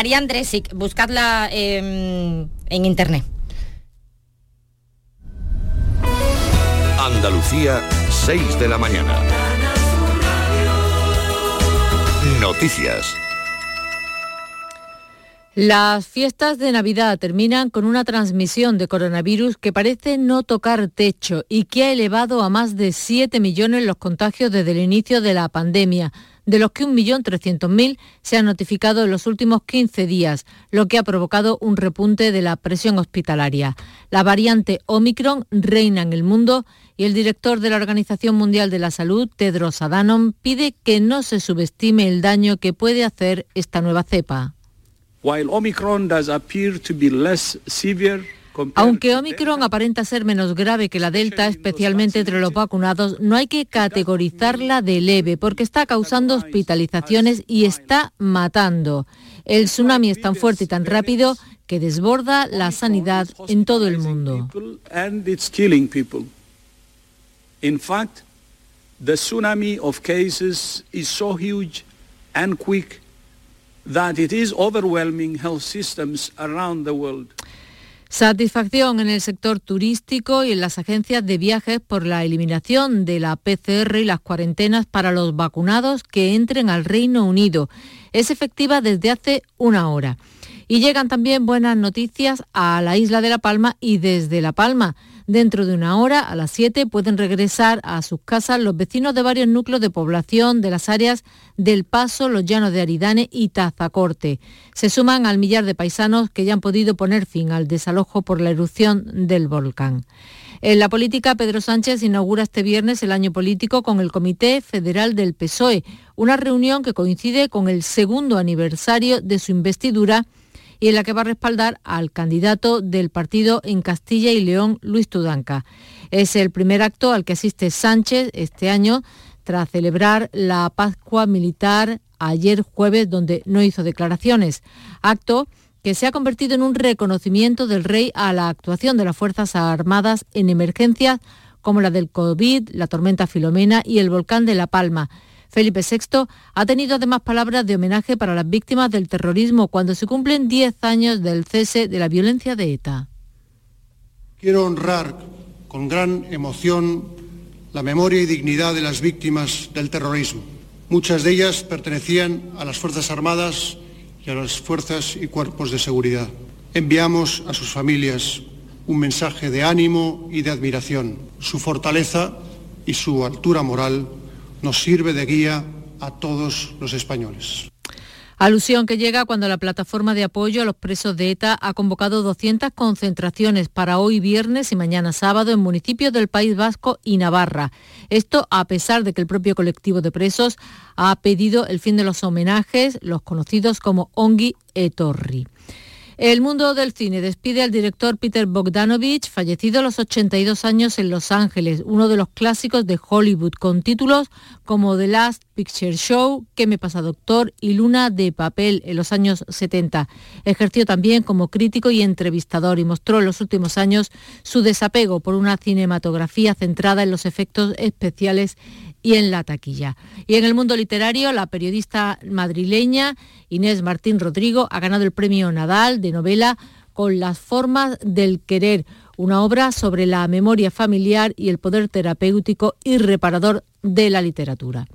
Marianne Dresic, buscadla em, en internet. Andalucía, 6 de la mañana. Noticias. Las fiestas de Navidad terminan con una transmisión de coronavirus que parece no tocar techo y que ha elevado a más de 7 millones los contagios desde el inicio de la pandemia, de los que 1.300.000 se han notificado en los últimos 15 días, lo que ha provocado un repunte de la presión hospitalaria. La variante Omicron reina en el mundo y el director de la Organización Mundial de la Salud, Tedros Adhanom, pide que no se subestime el daño que puede hacer esta nueva cepa. Aunque Omicron aparenta ser menos grave que la Delta, especialmente entre los vacunados, no hay que categorizarla de leve porque está causando hospitalizaciones y está matando. El tsunami es tan fuerte y tan rápido que desborda la sanidad en todo el mundo. In fact, the tsunami of cases is so huge and quick that it is overwhelming health systems around the world. Satisfacción en el sector turístico y en las agencias de viajes por la eliminación de la PCR y las cuarentenas para los vacunados que entren al Reino Unido. Es efectiva desde hace una hora. Y llegan también buenas noticias a la isla de La Palma y desde La Palma. Dentro de una hora, a las 7, pueden regresar a sus casas los vecinos de varios núcleos de población de las áreas del Paso, Los Llanos de Aridane y Tazacorte. Se suman al millar de paisanos que ya han podido poner fin al desalojo por la erupción del volcán. En la política, Pedro Sánchez inaugura este viernes el año político con el Comité Federal del PSOE, una reunión que coincide con el segundo aniversario de su investidura y en la que va a respaldar al candidato del partido en Castilla y León, Luis Tudanca. Es el primer acto al que asiste Sánchez este año tras celebrar la Pascua Militar ayer jueves, donde no hizo declaraciones. Acto que se ha convertido en un reconocimiento del rey a la actuación de las Fuerzas Armadas en emergencias como la del COVID, la tormenta Filomena y el volcán de La Palma. Felipe VI ha tenido además palabras de homenaje para las víctimas del terrorismo cuando se cumplen 10 años del cese de la violencia de ETA. Quiero honrar con gran emoción la memoria y dignidad de las víctimas del terrorismo. Muchas de ellas pertenecían a las Fuerzas Armadas y a las fuerzas y cuerpos de seguridad. Enviamos a sus familias un mensaje de ánimo y de admiración. Su fortaleza y su altura moral nos sirve de guía a todos los españoles. Alusión que llega cuando la plataforma de apoyo a los presos de ETA ha convocado 200 concentraciones para hoy viernes y mañana sábado en municipios del País Vasco y Navarra. Esto a pesar de que el propio colectivo de presos ha pedido el fin de los homenajes, los conocidos como Ongi Etorri. El mundo del cine despide al director Peter Bogdanovich, fallecido a los 82 años en Los Ángeles, uno de los clásicos de Hollywood, con títulos como The Last Picture Show, ¿Qué me pasa doctor? y Luna de papel en los años 70. Ejerció también como crítico y entrevistador y mostró en los últimos años su desapego por una cinematografía centrada en los efectos especiales y en la taquilla. Y en el mundo literario, la periodista madrileña Inés Martín Rodrigo ha ganado el premio Nadal de novela con las formas del querer, una obra sobre la memoria familiar y el poder terapéutico y reparador de la literatura.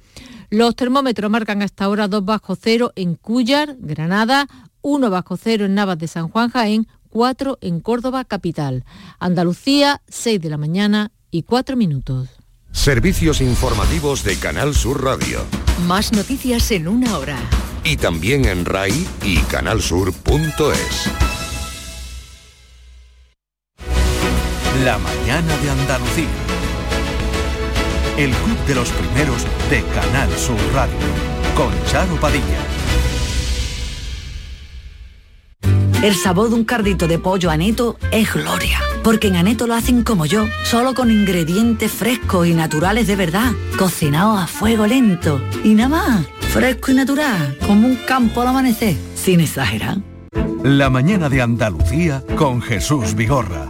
Los termómetros marcan hasta ahora 2 bajo cero en Cúllar, Granada, 1 bajo cero en Navas de San Juan Jaén, 4 en Córdoba capital. Andalucía, 6 de la mañana y 4 minutos. Servicios informativos de Canal Sur Radio. Más noticias en una hora. Y también en RAI y canalsur.es. La mañana de Andalucía. El club de los primeros de Canal Sur Radio. Con Charo Padilla. El sabor de un cardito de pollo aneto es gloria. Porque en Aneto lo hacen como yo, solo con ingredientes frescos y naturales de verdad, cocinados a fuego lento. Y nada más, fresco y natural, como un campo al amanecer, sin exagerar. La mañana de Andalucía con Jesús Vigorra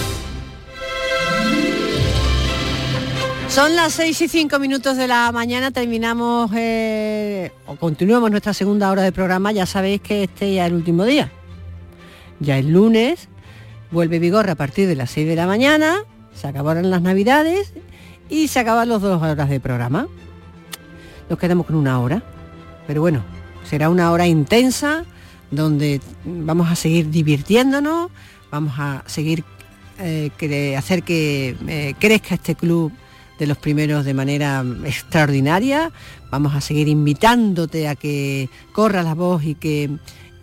Son las 6 y 5 minutos de la mañana, terminamos eh, o continuamos nuestra segunda hora de programa, ya sabéis que este ya es el último día. Ya es lunes, vuelve Vigorra a partir de las 6 de la mañana, se acabaron las navidades y se acaban los dos horas de programa. Nos quedamos con una hora, pero bueno, será una hora intensa donde vamos a seguir divirtiéndonos, vamos a seguir eh, hacer que eh, crezca este club de los primeros de manera extraordinaria. Vamos a seguir invitándote a que corra la voz y que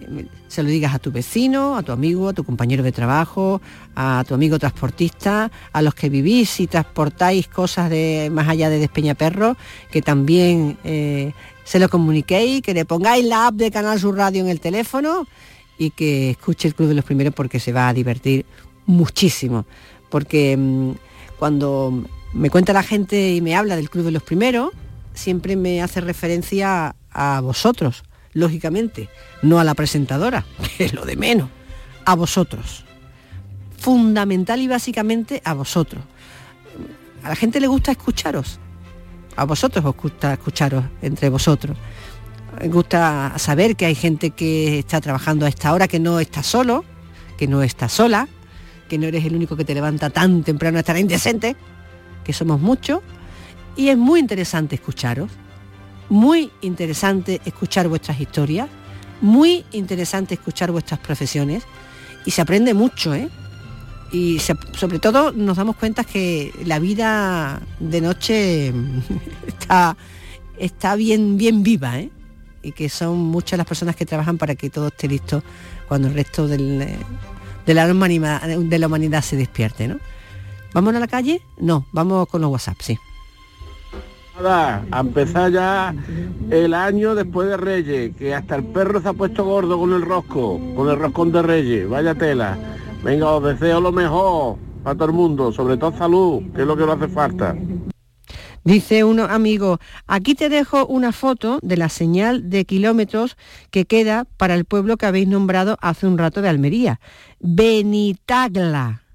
eh, se lo digas a tu vecino, a tu amigo, a tu compañero de trabajo, a tu amigo transportista, a los que vivís y transportáis cosas de más allá de Despeñaperro, que también eh, se lo comuniquéis, que le pongáis la app de Canal Sur Radio en el teléfono y que escuche el Club de los Primeros porque se va a divertir muchísimo. Porque mm, cuando me cuenta la gente y me habla del Club de los Primeros, siempre me hace referencia a vosotros, lógicamente, no a la presentadora, que es lo de menos, a vosotros. Fundamental y básicamente a vosotros. A la gente le gusta escucharos. A vosotros os gusta escucharos entre vosotros. Gusta saber que hay gente que está trabajando a esta hora, que no está solo, que no está sola, que no eres el único que te levanta tan temprano, estará indecente, que somos muchos, y es muy interesante escucharos, muy interesante escuchar vuestras historias, muy interesante escuchar vuestras profesiones, y se aprende mucho, ¿eh? Y sobre todo nos damos cuenta que la vida de noche está, está bien, bien viva, ¿eh? y que son muchas las personas que trabajan para que todo esté listo cuando el resto del, de, la humanidad, de la humanidad se despierte. ¿no? ¿Vamos a la calle? No, vamos con los WhatsApp, sí. Nada, a empezar ya el año después de Reyes, que hasta el perro se ha puesto gordo con el rosco, con el roscón de Reyes, vaya tela. Venga, os deseo lo mejor para todo el mundo, sobre todo salud, que es lo que nos hace falta. Dice uno amigo, aquí te dejo una foto de la señal de kilómetros que queda para el pueblo que habéis nombrado hace un rato de Almería, Benitagla.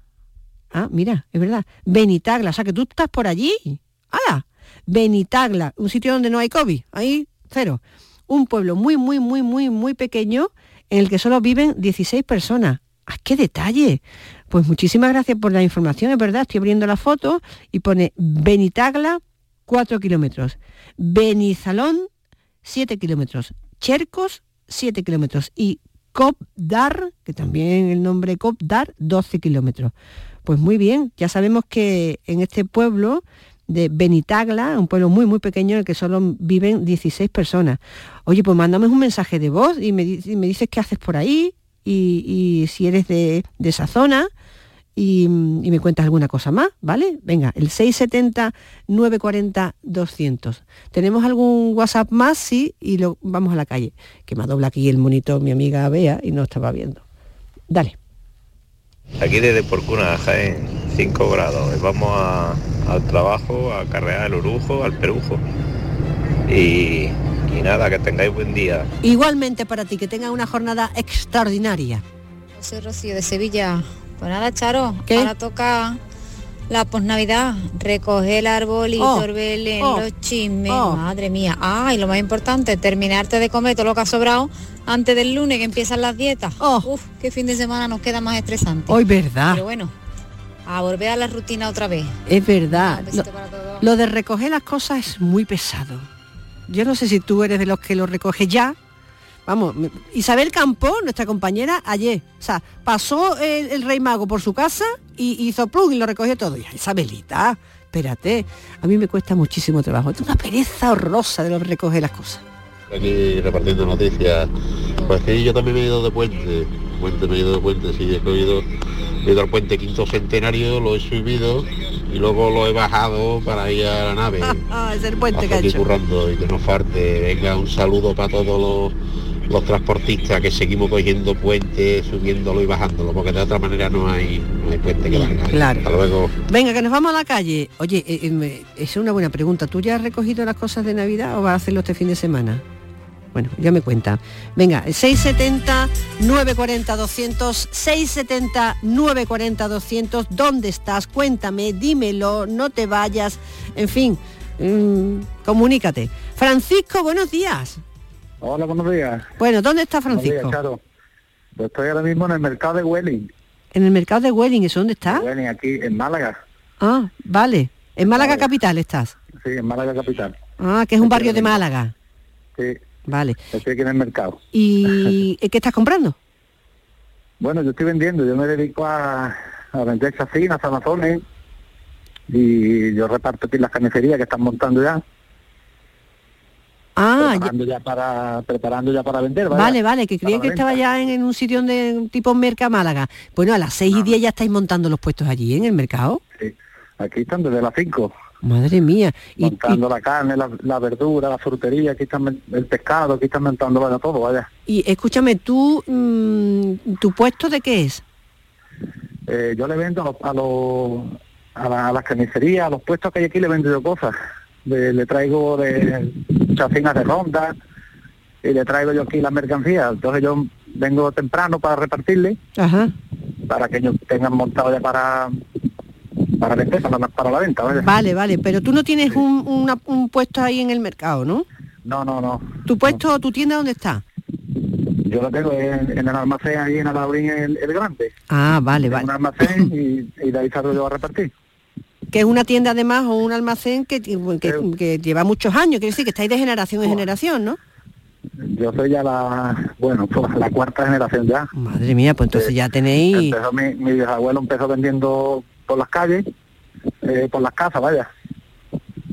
Ah, mira, es verdad, Benitagla, o sea que tú estás por allí. ¡Hala! Benitagla, un sitio donde no hay COVID, ahí cero. Un pueblo muy, muy, muy, muy, muy pequeño en el que solo viven 16 personas. ¡Ah, qué detalle! Pues muchísimas gracias por la información, es verdad, estoy abriendo la foto y pone Benitagla 4 kilómetros, Benizalón 7 kilómetros, Chercos 7 kilómetros y Copdar, que también el nombre Copdar, 12 kilómetros. Pues muy bien, ya sabemos que en este pueblo de Benitagla, un pueblo muy muy pequeño en el que solo viven 16 personas. Oye, pues mándame un mensaje de voz y me, me dices qué haces por ahí y, si eres de, de esa zona y, y, me cuentas alguna cosa más, ¿vale? Venga, el 670-940-200. ¿Tenemos algún WhatsApp más? Sí, y lo, vamos a la calle. Que me dobla aquí el monitor mi amiga Bea y no estaba viendo. Dale. Aquí desde Porcuna, Jaén, 5 grados. Vamos a, al trabajo, a carrear el orujo, al perujo. Y, y nada, que tengáis buen día. Igualmente para ti, que tengas una jornada extraordinaria. Soy Rocío de Sevilla. Pues nada, Charo, ¿Qué? ahora toca la posnavidad, recoger el árbol y Oh, sorber en oh, los chismes. oh. Madre mía. Ah, y lo más importante, terminarte de comer todo lo que ha sobrado antes del lunes que empiezan las dietas. Uf, qué fin de semana nos queda más estresante. Hoy, ¿verdad? Pero bueno, a volver a la rutina otra vez. Es verdad. Un Lo, besito para todos. lo de recoger las cosas es muy pesado. Yo no sé si tú eres de los que lo recoge ya. Vamos, Isabel Campo, nuestra compañera, ayer, o sea, pasó el, el Rey Mago por su casa y hizo plug y lo recogió todo. Y Isabelita, espérate, a mí me cuesta muchísimo trabajo. Es una pereza horrorosa de lo de recoger las cosas. aquí repartiendo noticias. Pues que yo también me he ido de puente, puente me he ido de puente, sí, he cogido He ido al puente quinto centenario, lo he subido y luego lo he bajado para ir a la nave. Ah, es el puente que aquí hecho. currando y que no falte. Venga, un saludo para todos los, los transportistas que seguimos cogiendo puentes, subiéndolo y bajándolo, porque de otra manera no hay, no hay puente que valga. Claro. Hasta luego. Venga, que nos vamos a la calle. Oye, eh, eh, es una buena pregunta. ¿Tú ya has recogido las cosas de Navidad o vas a hacerlo este fin de semana? Bueno, ya me cuenta. Venga, 670 940 200 670 940 200 ¿Dónde estás? Cuéntame, dímelo, no te vayas. En fin, mm, comunícate. Francisco, buenos días. Hola, buenos días. Bueno, ¿dónde está Buenos días, Francisco? Charo. Pues estoy ahora mismo en el mercado de Welling. En el mercado de Welling, ¿eso dónde está? Welling, aquí en Málaga. Ah, vale. En Málaga capital estás. Sí, en Málaga capital. Ah, que es un barrio de Málaga. Sí, Vale. estoy aquí en el mercado. ¿Y qué estás comprando? Bueno, yo estoy vendiendo, yo me dedico a, a vender chacinas, zamazones y yo reparto aquí las carnicerías que están montando ya. Ah, preparando ya, para preparando ya para vender. vaya. vale, vale, que creía que estaba ya en, en un sitio de tipo Merca Málaga. Bueno, a las 6 y 10 ya estáis montando los puestos allí en el mercado. Sí, aquí están desde las 5. Madre mía. Y, montando la carne, la, la verdura, la frutería, aquí están el pescado, aquí están montando bueno, todo, vaya. y escúchame, tú, mm, ¿tu puesto de qué es? Eh, yo le vendo a los, a, los- a, la- a las carnicerías, a los puestos que hay aquí le vendo yo cosas. Le, le traigo de chacinas de ronda y le traigo yo aquí las mercancías. Entonces yo vengo temprano para repartirle, Ajá. para que ellos tengan montado ya para para la- para la venta, vaya. Vale, vale, pero tú no tienes un, una- un puesto ahí en el mercado, ¿no? No, no, no. ¿Tu puesto, tu tienda dónde está? Yo lo tengo en, en el almacén ahí en Alaurín, el, el grande. Ah, vale, En vale. un almacén y, y de ahí salgo yo a repartir. Que es una tienda además o un almacén que, que lleva muchos años, quiere decir que estáis de generación en generación, ¿no? Yo soy ya la, bueno, pues la cuarta generación ya. Madre mía, pues entonces ya tenéis... Empezó mi, mi bisabuelo empezó vendiendo por las calles, eh, por las casas, vaya.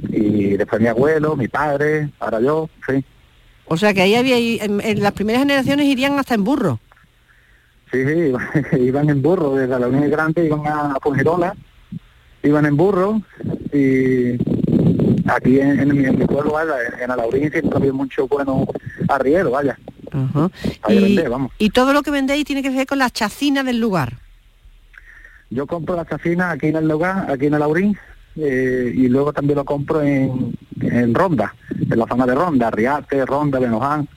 Y después mi abuelo, mi padre, ahora yo, sí. O sea que ahí había, en, en las primeras generaciones irían hasta en burro. Sí, sí, iban, en burro, desde la Unión Grande iban a, a iban en burro y aquí en, en mi, en mi pueblo, vaya, en, en Alaurín siempre había mucho bueno arriero, vaya. Ajá. Ahí Y, vender, vamos. y todo lo que vendéis tiene que ver con las chacinas del lugar. Yo compro las chacinas aquí en el lugar, aquí en el Aurín, eh, y luego también lo compro en, en Ronda, en la zona de Ronda, Riate, Ronda, Benoján.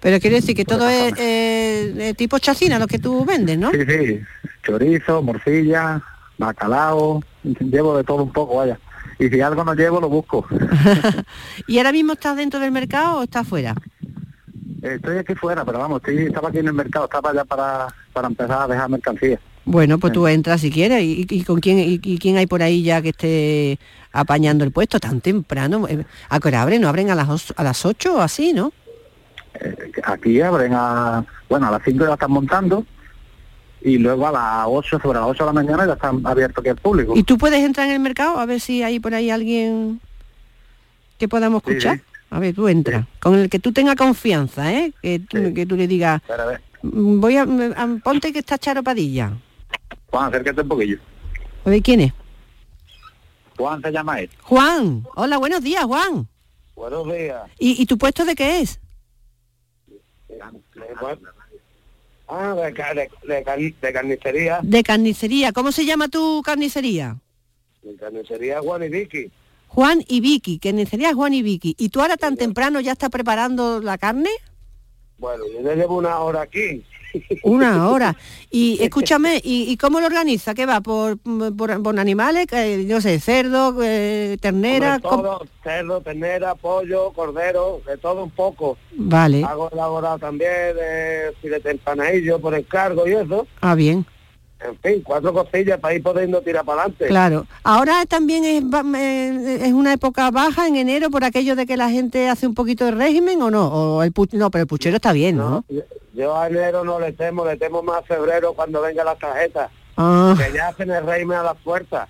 Pero quiere decir que todo es eh, de tipo chacina lo que tú vendes, ¿no? Sí, sí, chorizo, morcilla, bacalao, llevo de todo un poco, vaya. Y si algo no llevo, lo busco. ¿Y ahora mismo estás dentro del mercado o estás fuera? Estoy aquí fuera, pero vamos, estoy, estaba aquí en el mercado, estaba ya para, para empezar a dejar mercancía. Bueno, pues tú entras si quieres. ¿Y, y con quién y, y quién hay por ahí ya que esté apañando el puesto tan temprano? Eh, ¿A qué hora abren? ¿No abren a las, os- a las 8 o así, no? Eh, aquí abren a, bueno, a las 5 ya están montando y luego a las 8, sobre las 8 de la mañana ya están abiertos aquí al público. ¿Y tú puedes entrar en el mercado a ver si hay por ahí alguien que podamos escuchar? sí. A ver, tú entra. Con el que tú tengas confianza, ¿eh? Que, tú- que tú le digas, a "Mm, voy a, me- a- ponte que está Charo Padilla. Juan, acércate un poquillo. A ver, ¿quién es? Juan se llama él. Juan. Hola, buenos días, Juan. Buenos días. ¿Y, y tu puesto de qué es? Ah, de, de, de de carnicería. De carnicería. ¿Cómo se llama tu carnicería? De carnicería Juan y Vicky. Juan y Vicky, carnicería Juan y Vicky. ¿Y tú ahora tan temprano ya estás preparando la carne? Bueno, yo ya llevo una hora aquí. Una hora. Y escúchame, ¿y, y cómo lo organiza? ¿Qué va? ¿Por, por, por animales? Eh, no sé, cerdo, eh, ternera. Todo, cerdo, ternera, pollo, cordero, de todo un poco. Vale. Hago elaborado también de filete empanadillo por encargo y eso. Ah, bien. En fin, cuatro cosillas para ir pudiendo tirar para adelante. Claro. Ahora también es, eh, es una época baja en enero por aquello de que la gente hace un poquito de régimen o no. O el pu- no, pero el puchero está bien, ¿no? Yo, yo a enero no le temo, le temo más a febrero cuando venga la tarjeta. Ah. Que ya hacen el régimen a las puertas.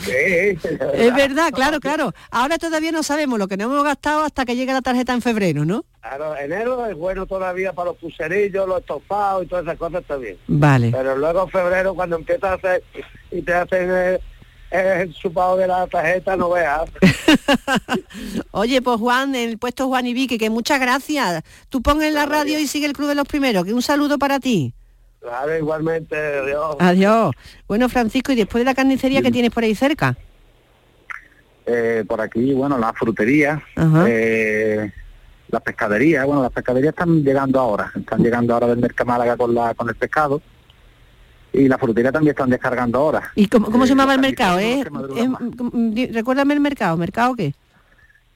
Sí, Es verdad, claro, claro. Ahora todavía no sabemos lo que no hemos gastado hasta que llegue la tarjeta en febrero, ¿no? Claro, enero es bueno todavía para los pucerillos, los estofados y todas esas cosas está bien. Vale. Pero luego en febrero cuando empiezas a hacer y te hacen el, el chupado de la tarjeta, no veas. Oye, pues Juan, el puesto Juan y Vicky, que muchas gracias. Tú pon en la radio y sigue el Club de los Primeros, que un saludo para ti. Claro, igualmente, adiós. Adiós. Bueno, Francisco, y después de la carnicería que tienes por ahí cerca. Eh, por aquí, bueno, la frutería, eh, las pescaderías, bueno, las pescaderías están llegando ahora, están llegando ahora del Merca Málaga con, la, con el pescado y la frutería también están descargando ahora. ¿Y cómo, cómo se llamaba el mercado? Eh? Eh, recuérdame el mercado. ¿Mercado qué?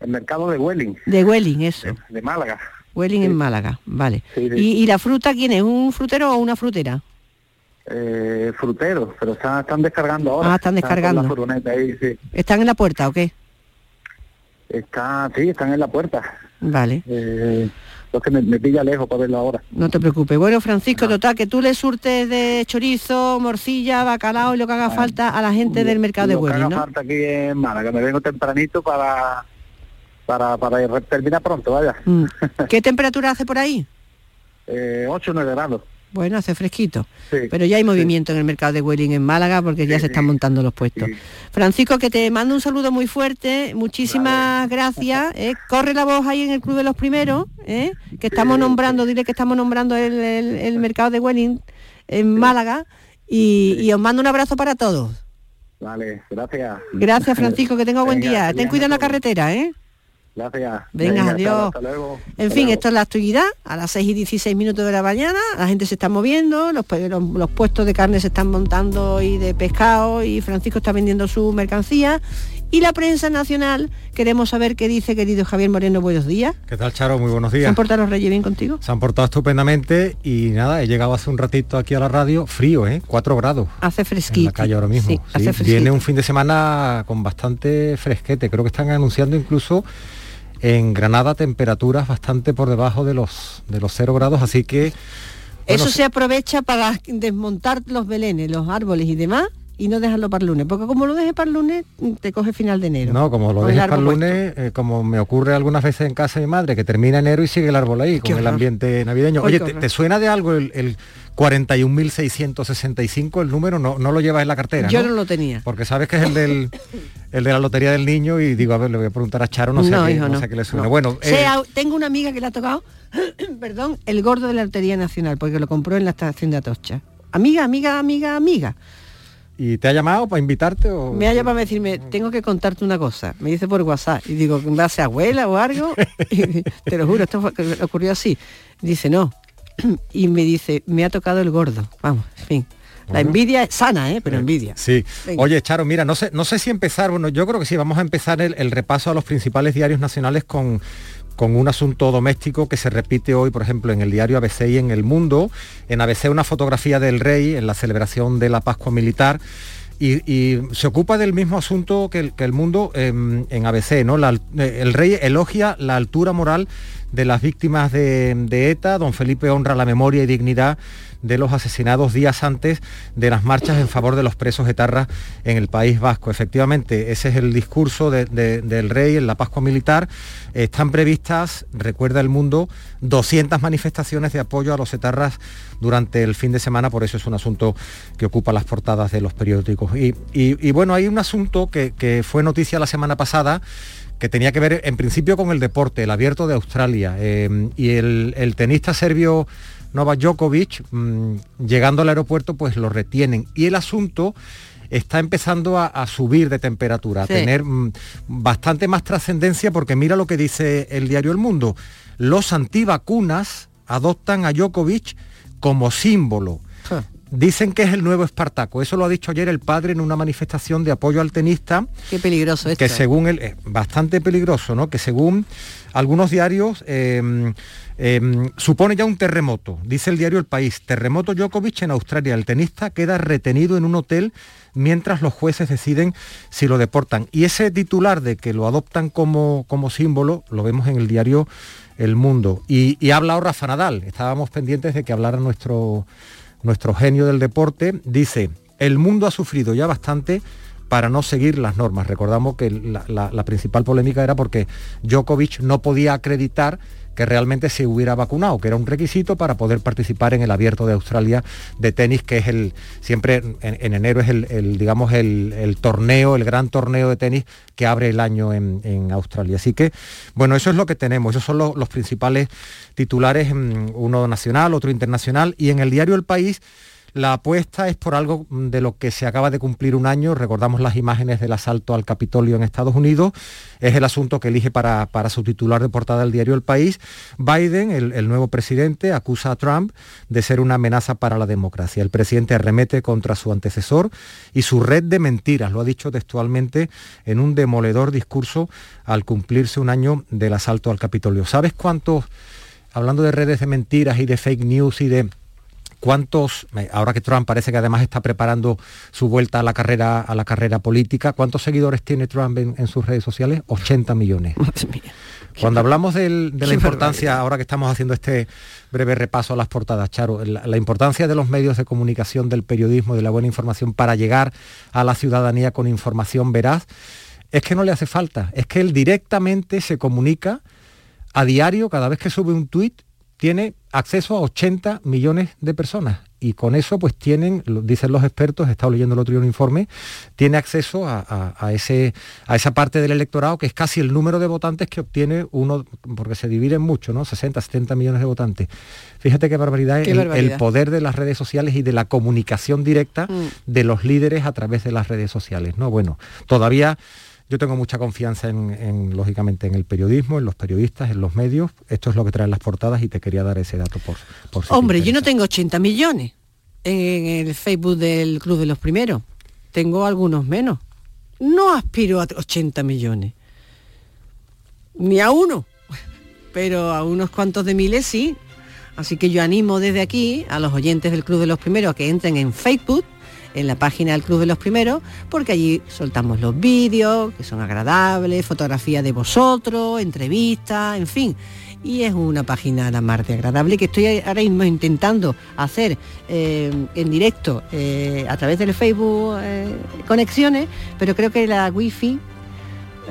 El mercado de Welling, De Welling, eso. de Málaga. Welling en Málaga, vale. Sí. ¿Y, y la fruta quién es? ¿Un frutero o una frutera? Eh, fruteros, pero están, están descargando ahora. Ah, están descargando. ahí, sí. ¿Están en la puerta o qué? Está, sí, están en la puerta. Vale. Eh, lo que me, me pilla lejos para verlo ahora. No te preocupes. Bueno, Francisco, total, que tú le surtes de chorizo, morcilla, bacalao y lo que haga falta a la gente del mercado de Lo que haga ¿no? falta aquí en Málaga, me vengo tempranito para para, para terminar pronto, vaya. Mm. ¿Qué temperatura hace por ahí? Eh, 8 o 9 grados. Bueno, hace fresquito. Sí. Pero ya hay movimiento en el mercado de Welling en Málaga porque ya se están montando los puestos. Francisco, que te mando un saludo muy fuerte, muchísimas gracias. ¿eh? Corre la voz ahí en el Club de los Primeros, ¿eh? que estamos nombrando, dile que estamos nombrando el, el- el mercado de Welling en Málaga y, y os mando un abrazo para todos. Vale, gracias. Gracias, Francisco, que tenga buen Venga, día. Ten cuidado en la carretera, ¿eh? Gracias. Venga, adiós. Hasta luego. En Hasta fin, luego. esto es la actividad, a las 6 y 16 minutos de la mañana, la gente se está moviendo, los, los- los puestos de carne se están montando y de pescado y Francisco está vendiendo su mercancía y la prensa nacional, queremos saber qué dice querido Javier Moreno, buenos días. ¿Qué tal, Charo? Muy buenos ¿Se días. han portado los reyes bien contigo? Se han portado estupendamente y nada, he llegado hace un ratito aquí a la radio, frío, ¿eh? 4 grados. Hace En fresquito. la calle ahora mismo. Sí, sí. hace fresquito. Viene un fin de semana con bastante fresquete. Creo que están anunciando incluso en Granada temperaturas bastante por debajo de los de los 0 grados, así que bueno, Eso se aprovecha para desmontar los belenes, los árboles y demás y no dejarlo para el lunes, porque como lo dejes para el lunes, te coge final de enero. No, como lo dejes para el lunes, eh, como me ocurre algunas veces en casa de mi madre, que termina enero y sigue el árbol ahí, con el ambiente navideño. Oye, ¿te, suena de algo el, el 41.665, el número? No, no lo llevas en la cartera, Yo ¿no? no lo tenía. Porque sabes que es el del el de la lotería del niño y digo, a ver, le voy a preguntar a Charo, no sé, No, a qué, hijo, no no, sé a qué le suena. no. Bueno, eh, Sea- tengo una amiga que le ha tocado, perdón, el gordo de la Lotería Nacional, porque lo compró en la estación de Atocha. Amiga, amiga, amiga, amiga. ¿Y te ha llamado para invitarte o...? Me ha llamado para decirme, tengo que contarte una cosa. Me dice por WhatsApp. Y digo, ¿va a ser abuela o algo? Y te lo juro, esto fue- ocurrió así. Dice, no. Y me dice, me ha tocado el gordo. Vamos, en fin. La envidia es sana, ¿eh? Pero envidia. Sí. Venga. Oye, Charo, mira, no sé, no sé si empezar, bueno, yo creo que sí, vamos a empezar el, el repaso a los principales diarios nacionales con, con un asunto doméstico que se repite hoy, por ejemplo, en el diario ABC y en El Mundo. En ABC una fotografía del rey en la celebración de la Pascua Militar. Y, se ocupa del mismo asunto que el, mundo en ABC, ¿no? Eh, el rey elogia la altura moral de las víctimas de, de ETA, don Felipe honra la memoria y dignidad de los asesinados días antes de las marchas en favor de los presos etarras en el País Vasco. Efectivamente, ese es el discurso de- de- del rey en la Pascua Militar. Están previstas, recuerda el mundo, 200 manifestaciones de apoyo a los etarras durante el fin de semana, por eso es un asunto que ocupa las portadas de los periódicos. Y, y- y bueno, hay un asunto que, que fue noticia la semana pasada, que tenía que ver en principio con el deporte, el abierto de Australia. eh, y el, el tenista serbio Novak Djokovic, mm, llegando al aeropuerto, pues lo retienen. Y el asunto está empezando a, a subir de temperatura, a tener mm, bastante más trascendencia, porque mira lo que dice el diario El Mundo. Los antivacunas adoptan a Djokovic como símbolo. Dicen que es el nuevo Espartaco. Eso lo ha dicho ayer el padre en una manifestación de apoyo al tenista Qué peligroso esto. que según él, es bastante peligroso, ¿no? Que según algunos diarios eh, eh, supone ya un terremoto. Dice el diario El País, terremoto Djokovic en Australia. El tenista queda retenido en un hotel mientras los jueces deciden si lo deportan. Y ese titular de que lo adoptan como, como símbolo lo vemos en el diario El Mundo. Y, y ha hablado Rafa Nadal. Estábamos pendientes de que hablara nuestro, nuestro genio del deporte. Dice, el mundo ha sufrido ya bastante para no seguir las normas. Recordamos que la, principal polémica era porque Djokovic no podía acreditar que realmente se hubiera vacunado, que era un requisito para poder participar en el abierto de Australia de tenis, que es el, siempre en, enero es el, digamos, el, torneo, el gran torneo de tenis que abre el año en, Australia. Así que, bueno, eso es lo que tenemos, esos son los, principales titulares, mm, uno nacional, otro internacional, y en el diario El País, la apuesta es por algo de lo que se acaba de cumplir un año, recordamos las imágenes del asalto al Capitolio en Estados Unidos, es el asunto que elige para, para su titular de portada del diario El País. Biden, el, nuevo presidente, acusa a Trump de ser una amenaza para la democracia. El presidente arremete contra su antecesor y su red de mentiras, lo ha dicho textualmente en un demoledor discurso al cumplirse un año del asalto al Capitolio. ¿Sabes cuántos, hablando de redes de mentiras y de fake news y de ¿Cuántos, ahora que Trump parece que además está preparando su vuelta a la carrera, a la carrera política, ¿cuántos seguidores tiene Trump en, sus redes sociales? 80 millones. Cuando hablamos de la importancia, ahora que estamos haciendo este breve repaso a las portadas, Charo, la, importancia de los medios de comunicación, del periodismo, de la buena información para llegar a la ciudadanía con información veraz, es que no le hace falta, es que él directamente se comunica a diario, cada vez que sube un tuit, tiene acceso a 80 millones de personas y con eso pues tienen, dicen los expertos, he estado leyendo el otro día un informe, tiene acceso a, ese, a esa parte del electorado que es casi el número de votantes que obtiene uno, porque se dividen mucho, ¿no? 60, 70 millones de votantes. Fíjate qué barbaridad, es el, poder de las redes sociales y de la comunicación directa mm. de los líderes a través de las redes sociales, ¿no? Bueno, todavía yo tengo mucha confianza en, lógicamente, en el periodismo, en los periodistas, en los medios. Esto es lo que traen las portadas y te quería dar ese dato por, por Hombre, yo no tengo 80 millones en el Facebook del Club de los Primeros. Tengo algunos menos. No aspiro a 80 millones. Ni a uno. Pero a unos cuantos de miles sí. Así que yo animo desde aquí a los oyentes del Club de los Primeros a que entren en Facebook en la página del Club de los Primeros, porque allí soltamos los vídeos, que son agradables, fotografías de vosotros, entrevistas, en fin. Y es una página la más de agradable que estoy ahora mismo intentando hacer eh, en directo eh, a través del Facebook eh, conexiones, pero creo que la wifi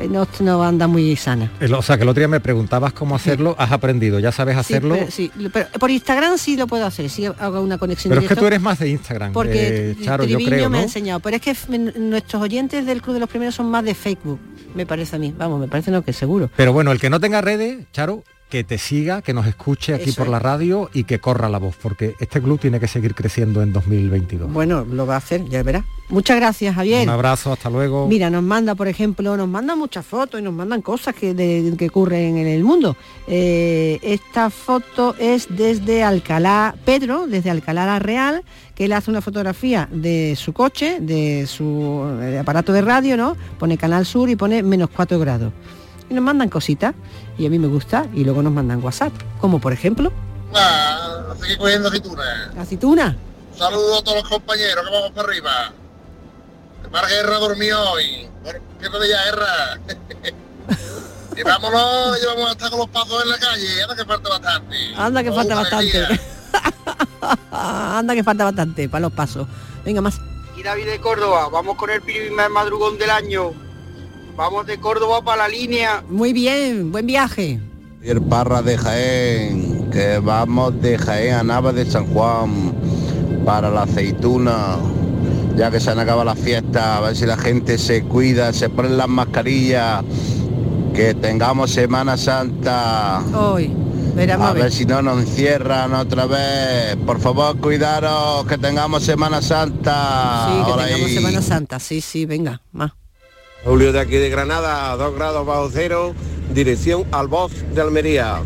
no, no anda muy sana. O sea, que el otro día me preguntabas cómo hacerlo, has aprendido, ya sabes hacerlo. Sí, pero, por Instagram sí lo puedo hacer, sí hago una conexión. Pero es que tú eres más de Instagram, porque eh, Charo, yo creo, me ha enseñado, pero es que nuestros oyentes del Club de los Primeros son más de Facebook, me parece a mí, vamos, me parece no que seguro. Pero bueno, el que no tenga redes, Charo, que te siga, que nos escuche aquí por la radio y que corra la voz, porque este club tiene que seguir creciendo en 2022. Bueno, lo va a hacer, ya verá. Muchas gracias, Javier. Un abrazo, hasta luego. Mira, nos manda, por ejemplo, nos mandan muchas fotos y nos mandan cosas que, que ocurren en el mundo. Eh, esta foto es desde Alcalá, Pedro, desde Alcalá la Real, que él hace una fotografía de su coche, de su aparato de radio, ¿no? Pone Canal Sur y pone menos 4 grados y nos mandan cositas y a mí me gusta y luego nos mandan WhatsApp, como por ejemplo... Ah, seguir cogiendo aceituna. ¿Aceituna? Un saludo a todos los compañeros que vamos para arriba. Mar Guerra durmió hoy. ¿Qué te ya Guerra? y vámonos, y vamos a estar con los pasos en la calle. Anda que falta bastante. Anda que falta bastante. Anda que falta bastante para los pasos. Venga más. Y David de Córdoba, vamos con el primer madrugón del año. Vamos de Córdoba para la línea. Muy bien, buen viaje. El Parra de Jaén, que vamos de Jaén a Nava de San Juan para la aceituna, ya que se han acabado las fiestas, a ver si la gente se cuida, se ponen las mascarillas, que tengamos Semana Santa. Hoy. a, ver. si no nos encierran otra vez. Por favor, cuidaros, que tengamos Semana Santa. Sí, que tengamos Semana Santa, sí, sí, venga, más. Julio de aquí de Granada, 2 grados bajo cero, dirección al Voz de Almería.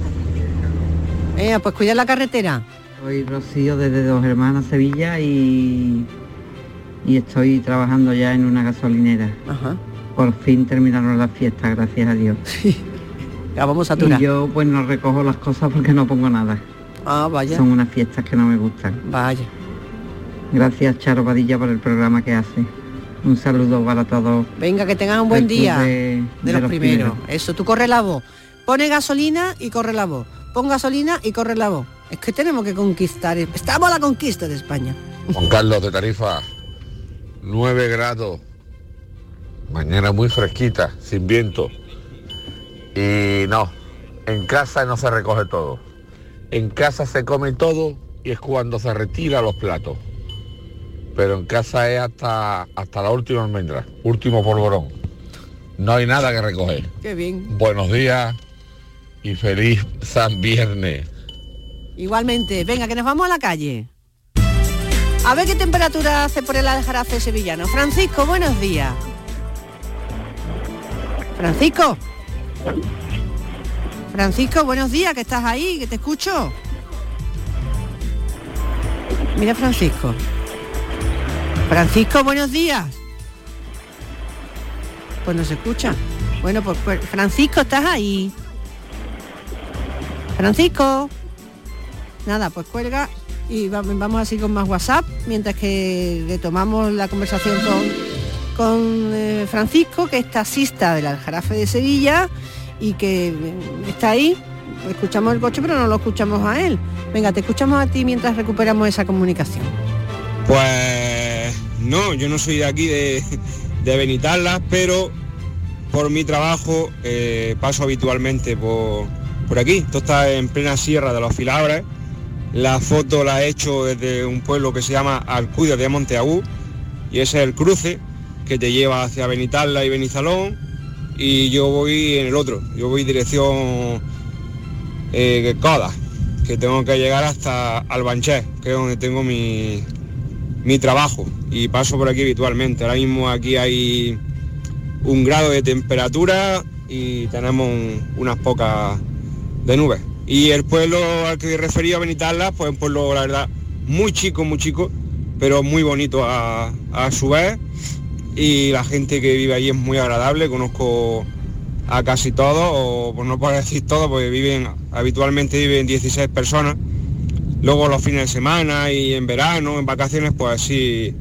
Eh, pues cuida la carretera. Soy Rocío desde Dos Hermanas Sevilla y, y estoy trabajando ya en una gasolinera. Ajá. Por fin terminaron las fiestas, gracias a Dios. ya vamos a turar. Y yo pues no recojo las cosas porque no pongo nada. Ah, vaya. Son unas fiestas que no me gustan. Vaya. Gracias Charo Padilla por el programa que hace. Un saludo para todos. Venga, que tengan un buen día de, los, primeros. Eso, tú corre la voz. Pone gasolina y corre la voz. Pon gasolina y corre la voz. Es que tenemos que conquistar. Estamos a la conquista de España. Juan Carlos de Tarifa, 9 grados. Mañana muy fresquita, sin viento. Y no, En casa no se recoge todo. En casa se come todo y es cuando se retira los platos. Pero en casa es hasta, hasta la última almendra, último polvorón. No hay nada que recoger. Qué bien. Buenos días y feliz San Viernes. Igualmente, venga, que nos vamos a la calle. A ver qué temperatura hace por el Aljarafe sevillano. Francisco, buenos días. Francisco. Francisco, buenos días, que estás ahí, que te escucho. Mira, Francisco. Francisco, buenos días. Pues no se escucha. Bueno, pues, pues Francisco, ¿estás ahí? Francisco. Nada, pues cuelga y va- vamos así con más WhatsApp, mientras que retomamos la conversación con, con eh, Francisco, que es taxista del Aljarafe de Sevilla y que eh, está ahí. Escuchamos el coche, pero no lo escuchamos a él. Venga, te escuchamos a ti mientras recuperamos esa comunicación. Pues no, yo no soy de aquí de, de pero por mi trabajo eh, paso habitualmente por, por aquí. Esto está en plena sierra de los Filabres. La foto la he hecho desde un pueblo que se llama Alcudia de Monteagú y ese es el cruce que te lleva hacia Benitarla y Benizalón y yo voy en el otro, yo voy dirección eh, Coda, que tengo que llegar hasta Albanché, que es donde tengo mi, mi trabajo y paso por aquí habitualmente. Ahora mismo aquí hay un grado de temperatura y tenemos un- unas pocas de nubes. Y el pueblo al que refería Benitarla, pues un pueblo, la verdad, muy chico, muy chico, pero muy bonito a, su vez. Y la gente que vive allí es muy agradable, conozco a casi todos, o por no poder decir todos, porque viven, habitualmente viven 16 personas. Luego los fines de semana y en verano, en vacaciones, pues sí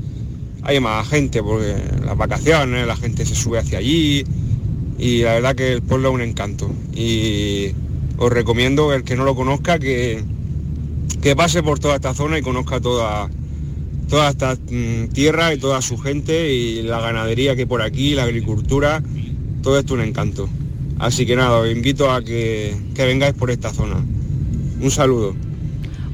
hay más gente, porque las vacaciones la gente se sube hacia allí y la verdad que el pueblo es un encanto. Y os recomiendo el que no lo conozca que, que pase por toda esta zona y conozca toda, toda esta mm, tierra y toda su gente y la ganadería que por aquí, la agricultura, todo esto es un encanto. Así que nada, os invito a que, que vengáis por esta zona. Un saludo.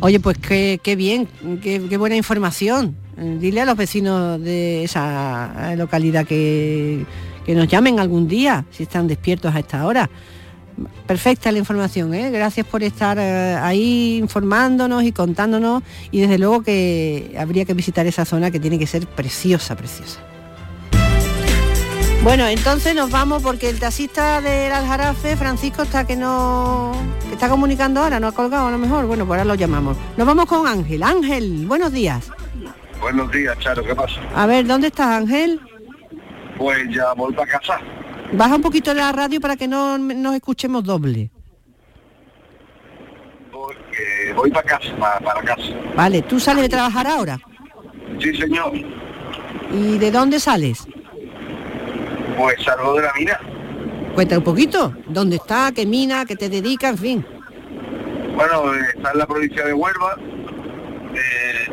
Oye, pues qué, bien, qué, buena información. Dile a los vecinos de esa localidad que, que nos llamen algún día, si están despiertos a esta hora. Perfecta la información, ¿eh? gracias por estar eh, ahí informándonos y contándonos y desde luego que habría que visitar esa zona que tiene que ser preciosa, preciosa. Bueno, entonces nos vamos porque el taxista del Aljarafe, Francisco, está que no que está comunicando ahora, no ha colgado a lo mejor. Bueno, pues ahora lo llamamos. Nos vamos con Ángel. Ángel, buenos días. Buenos días, Charo, ¿qué pasa? A ver, ¿dónde estás, Ángel? Pues ya vuelvo a casa. Baja un poquito la radio para que no nos escuchemos doble. Porque voy para casa, para, para casa. Vale, ¿tú sales de trabajar ahora? Sí, señor. ¿Y de dónde sales? Pues salgo de la mina. Cuenta un poquito. ¿Dónde está? ¿Qué mina? ¿Qué te dedica? En fin. Bueno, está en la provincia de Huelva. eh,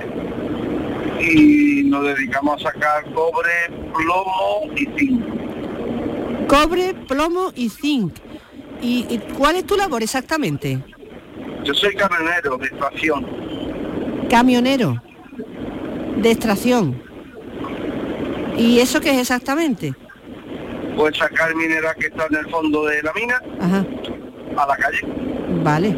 y nos dedicamos a sacar cobre, plomo y zinc. Cobre, plomo y zinc. ¿Y, y cuál es tu labor exactamente? Yo soy camionero de estación. Camionero. De extracción. ¿Y eso qué es exactamente? Pues sacar mineral que está en el fondo de la mina Ajá. a la calle. Vale.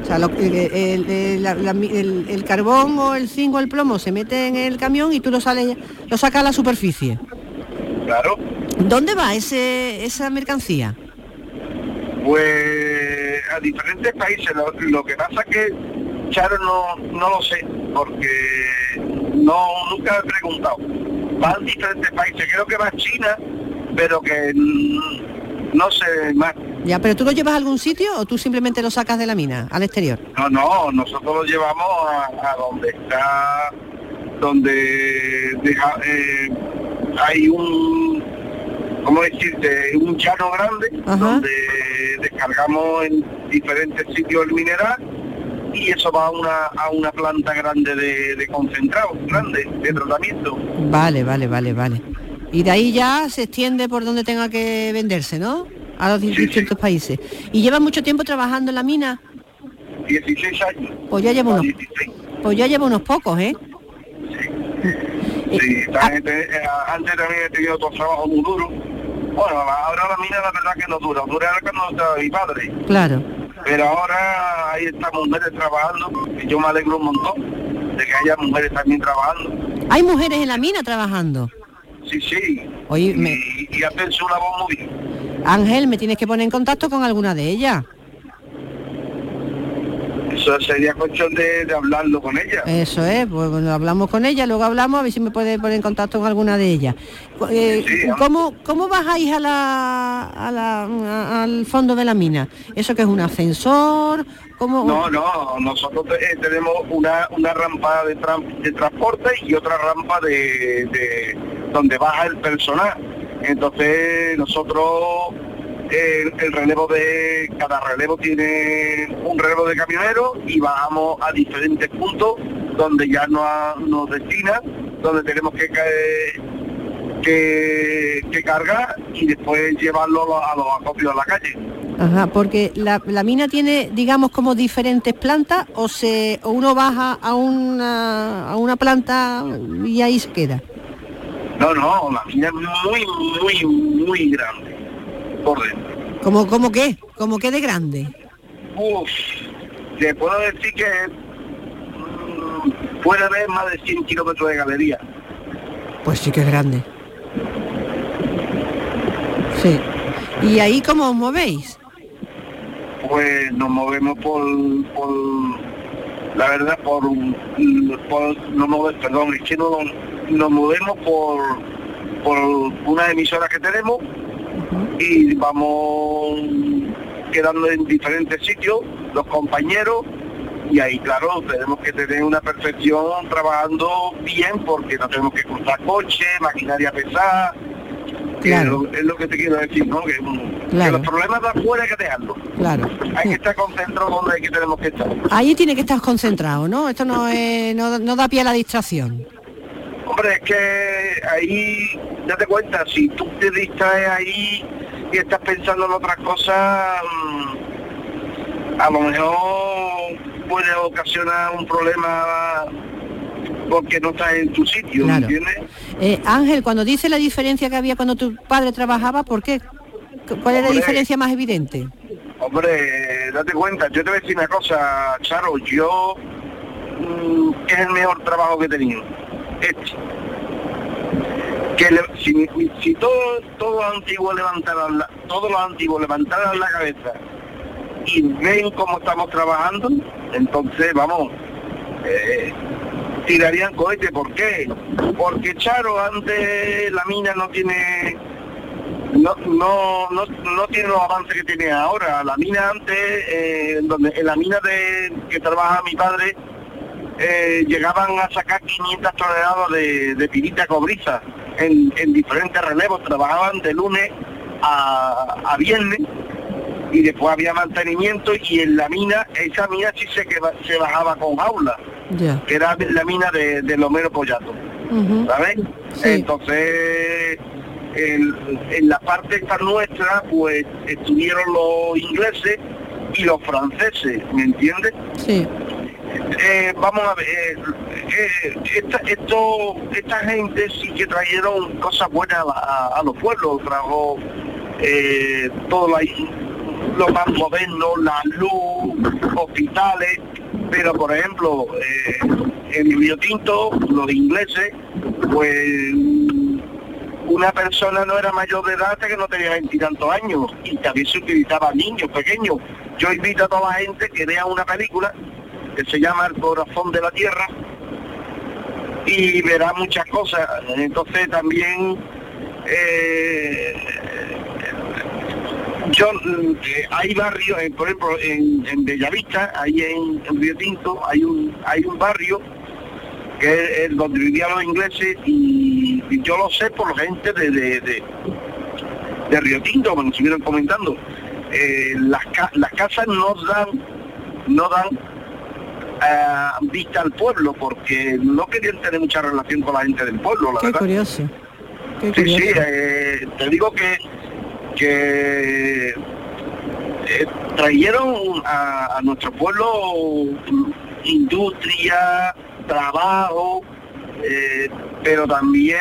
O sea, lo- el, el- el- el- el carbón o el zinc o el plomo se mete en el camión y tú lo sales, lo sacas a la superficie. Claro. ¿Dónde va ese, esa mercancía? Pues a diferentes países. Lo, lo que pasa es que, Charo, no, no lo sé, porque no nunca he preguntado. Va a diferentes países. Creo que va a China, pero que mm, no sé más. Ya, pero tú lo llevas a algún sitio o tú simplemente lo sacas de la mina, al exterior. No, no, nosotros lo llevamos a, a donde está, donde deja- eh, hay un, ¿cómo decirte? Un llano grande, Ajá. donde descargamos en diferentes sitios el mineral y eso va a una, a una planta grande de, de concentrado, grande, de tratamiento. Vale, vale, vale, vale. Y de ahí ya se extiende por donde tenga que venderse, ¿no? a los distintos países. ¿Y lleva mucho tiempo trabajando en la mina? 16 años. Pues ya lleva unos, pues ya lleva unos pocos, ¿eh? Sí, esta gente, eh, antes también he tenido otros trabajos muy duros. Bueno, ahora la mina la verdad que no dura, dura cuando estaba mi padre. Claro. Pero ahora ahí están mujeres trabajando y yo me alegro un montón de que haya mujeres también trabajando. ¿Hay mujeres en la mina trabajando? Sí, sí. Oye, me- Y, y hacen su labor muy bien. Ángel, me tienes que poner en contacto con alguna de ellas. Eso sería cuestión de, de hablarlo con ella. Eso es, pues bueno, hablamos con ella, luego hablamos a ver si me puede poner en contacto con alguna de ellas. Eh, ¿cómo, ¿Cómo bajáis a la, a la- al fondo de la mina? ¿Eso que es un ascensor? ¿Cómo? No, no, nosotros eh, tenemos una, una rampa de, tran- de transporte y otra rampa de, de donde baja el personal. Entonces nosotros el, el relevo de cada relevo tiene un relevo de camioneros y bajamos a diferentes puntos donde ya nos, nos destina, donde tenemos que que, que cargar y después llevarlo a los, acopios a la calle. Ajá, porque la, la mina tiene, digamos, como diferentes plantas o se o uno baja a una, a una planta y ahí se queda. No, no, la mina es muy, muy, muy grande por dentro. ¿Cómo, cómo qué? ¿Cómo qué de grande? Uf, te puedo decir que mm, puede haber más de 100 kilómetros de galería. Pues sí que es grande. Sí. ¿Y ahí cómo os movéis? Pues nos movemos por, por la verdad, por, por no mover, perdón, es que no, nos movemos por, por unas emisoras que tenemos y vamos quedando en diferentes sitios, los compañeros, y ahí claro, tenemos que tener una perfección trabajando bien porque no tenemos que cruzar coches, maquinaria pesada, que es, lo, es lo que te quiero decir, ¿no? Que, que Claro. los problemas de afuera hay que dejarlos. Claro. Hay que estar concentrados donde hay que tenemos que estar. Ahí tiene que estar concentrado, ¿no? Esto no, es, no, no da pie a la distracción. Hombre, es que ahí, date cuenta, si tú te distraes ahí y estás pensando en otras cosas, mm, a lo mejor puede ocasionar un problema porque no estás en tu sitio, Claro. ¿entiendes? Eh, Ángel, cuando dice la diferencia que había cuando tu padre trabajaba, ¿por qué? ¿Cuál es la diferencia más evidente? Hombre, date cuenta, yo te voy a decir una cosa, Charo, yo mm, es el mejor trabajo que he tenido. Que si, si todos todo los antiguos levantaran la, todos los la cabeza y ven cómo estamos trabajando, entonces vamos, eh, tirarían cohete. ¿Por qué? Porque Charo antes la mina no tiene no, no, no, no tiene los avances que tiene ahora. La mina antes, eh, donde, en la mina de que trabaja mi padre, eh, llegaban a sacar 500 toneladas de, de pirita cobriza en, en diferentes relevos. Trabajaban de lunes a, a viernes y después había mantenimiento y en la mina, esa mina sí se, que, se bajaba con jaula, que era la mina de, de Lomero Pollato. ¿sabes? Entonces, en, en la parte esta nuestra, pues estuvieron los ingleses y los franceses, ¿me entiendes? Sí. Eh, vamos a ver, eh, eh, esta, esto, esta gente sí que trajeron cosas buenas a, los pueblos, trajo todo lo más moderno, la luz, hospitales, pero por ejemplo, en Río Tinto, los ingleses, pues una persona no era mayor de edad que no tenía veintitantos años y también se utilizaba niños pequeños. Yo invito a toda la gente que vea una película que se llama El corazón de la tierra y verá muchas cosas. Entonces también eh, yo eh, hay barrios, eh, por ejemplo en, en Bellavista, ahí en, Río Tinto, hay un hay un barrio que es, donde vivían los ingleses y, yo lo sé por la gente de, de, de, Río Tinto, me estuvieron comentando. Eh, las, las casas no dan no dan eh, vista al pueblo porque no querían tener mucha relación con la gente del pueblo, la Qué verdad. curioso. Qué Sí, curioso. sí, eh, te digo que que eh, trajeron a, a nuestro pueblo industria, trabajo, eh, pero también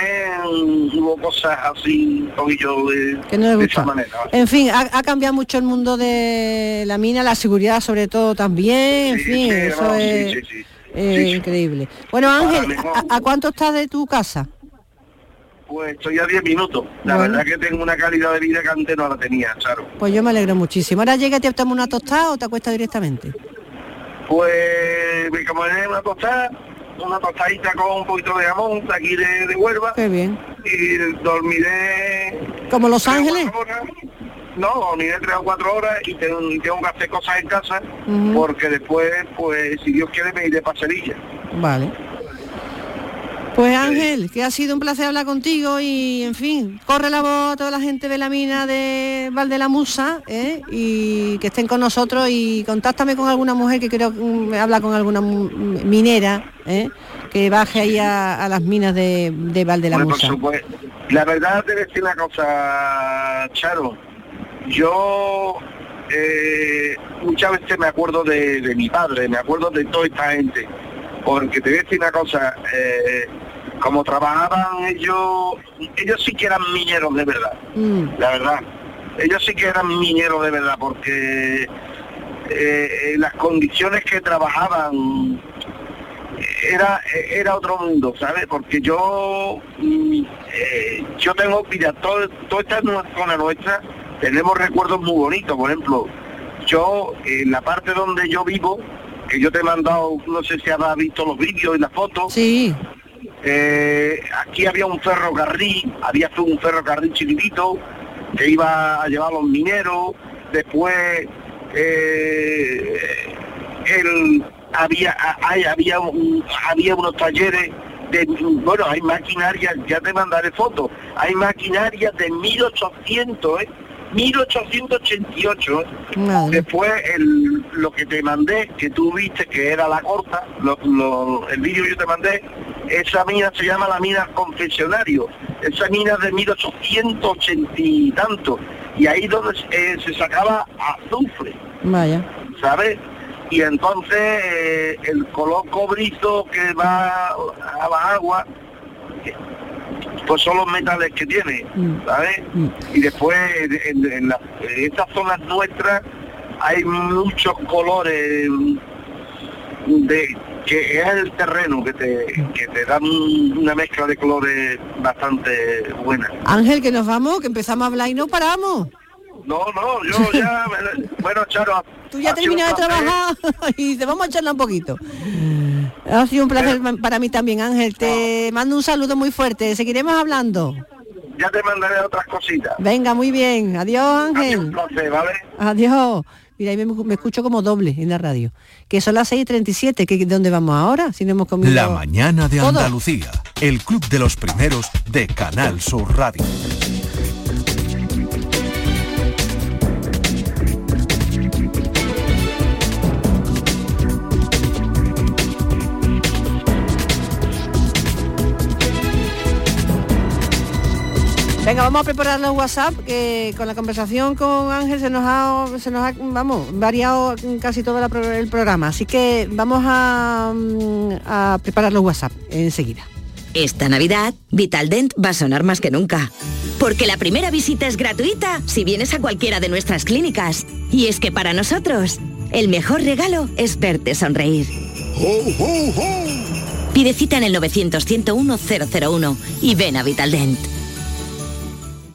hubo cosas así, un poquillo de, Que no de esa manera. En fin, ha, ha cambiado mucho el mundo de la mina, la seguridad sobre todo también, en fin, sí, eso no, es sí, eh, increíble. Bueno Ángel, ¿a, a cuánto estás de tu casa? Pues estoy a 10 minutos. La Bueno. verdad que tengo una calidad de vida que antes no la tenía, Charo. Pues yo me alegro muchísimo. Ahora llega te tomas una tostada o te acuestas directamente. Pues me comeré una tostada, una tostadita con un poquito de jamón de aquí de, de Huelva. Qué bien. Y dormiré Como Los Ángeles. No, dormiré tres o cuatro horas y tengo, que hacer cosas en casa porque después, pues, si Dios quiere, me iré para Sevilla. Vale. Pues Ángel, que ha sido un placer hablar contigo y, en fin, corre la voz a toda la gente de la mina de Valde la Musa ¿eh? y que estén con nosotros y contáctame con alguna mujer que quiero mm, hablar con alguna minera ¿eh? que baje ahí a, a las minas de, de Valde la Bueno, por Musa. supuesto. La verdad te decir una cosa, Charo. Yo eh, muchas veces me acuerdo de, de mi padre, me acuerdo de toda esta gente. Porque te voy a decir una cosa, eh, como trabajaban ellos, ellos sí que eran mineros de verdad, Mm, la verdad. Ellos sí que eran mineros de verdad, porque eh, eh, las condiciones que trabajaban era era otro mundo, ¿sabes? Porque yo mm, eh, yo tengo, mira, todo, toda esta zona nuestra tenemos recuerdos muy bonitos, por ejemplo, yo en la parte donde yo vivo, que yo te he mandado, no sé si habrás visto los vídeos y las fotos, sí. Eh, aquí había un ferrocarril, había un ferrocarril chiquitito que iba a llevar a los mineros, después eh, el, había a- hay- había un- había unos talleres de bueno hay maquinaria ya te mandaré fotos hay maquinaria de 1800 ¿eh? 1888 ¿eh? después el, lo que te mandé que tú viste que era la corta lo- lo- el vídeo que yo te mandé esa mina se llama la mina confesionario esa mina es de 1880 y tanto y ahí donde eh, se sacaba azufre Vaya. ¿sabes? Y entonces eh, el color cobrizo que va a la agua, pues son los metales que tiene, ¿sabes? Y después en, en- en la- en estas zonas nuestras hay muchos colores de que es el terreno que te, que te dan una mezcla de colores bastante buena. Ángel, que nos vamos, que empezamos a hablar y no paramos. No, no, yo ya, bueno, Charo, Tú ya ha sido un terminas de trabajar y te vamos a charlar un poquito. Ha sido un placer para mí también, Ángel. Te mando un saludo muy fuerte. Seguiremos hablando. Ya te mandaré otras cositas. Venga, muy bien. Adiós, Ángel. Un placer, ¿vale? Adiós. Mira, ahí me, me escucho como doble en la radio. Que son las 6.37. ¿Que, ¿Dónde vamos ahora? Si no hemos comido... La mañana de. Andalucía, el club de los primeros de Canal Sur Radio. Venga, vamos a preparar los WhatsApp, que con la conversación con Ángel se nos ha, se nos ha vamos, variado casi todo la el programa. Así que vamos a, mm, a preparar los WhatsApp enseguida. Esta Navidad, Vitaldent va a sonar más que nunca. Porque la primera visita es gratuita si vienes a cualquiera de nuestras clínicas. Y es que para nosotros, el mejor regalo es verte sonreír. Pide cita en el 900-101-001 y ven a Vitaldent.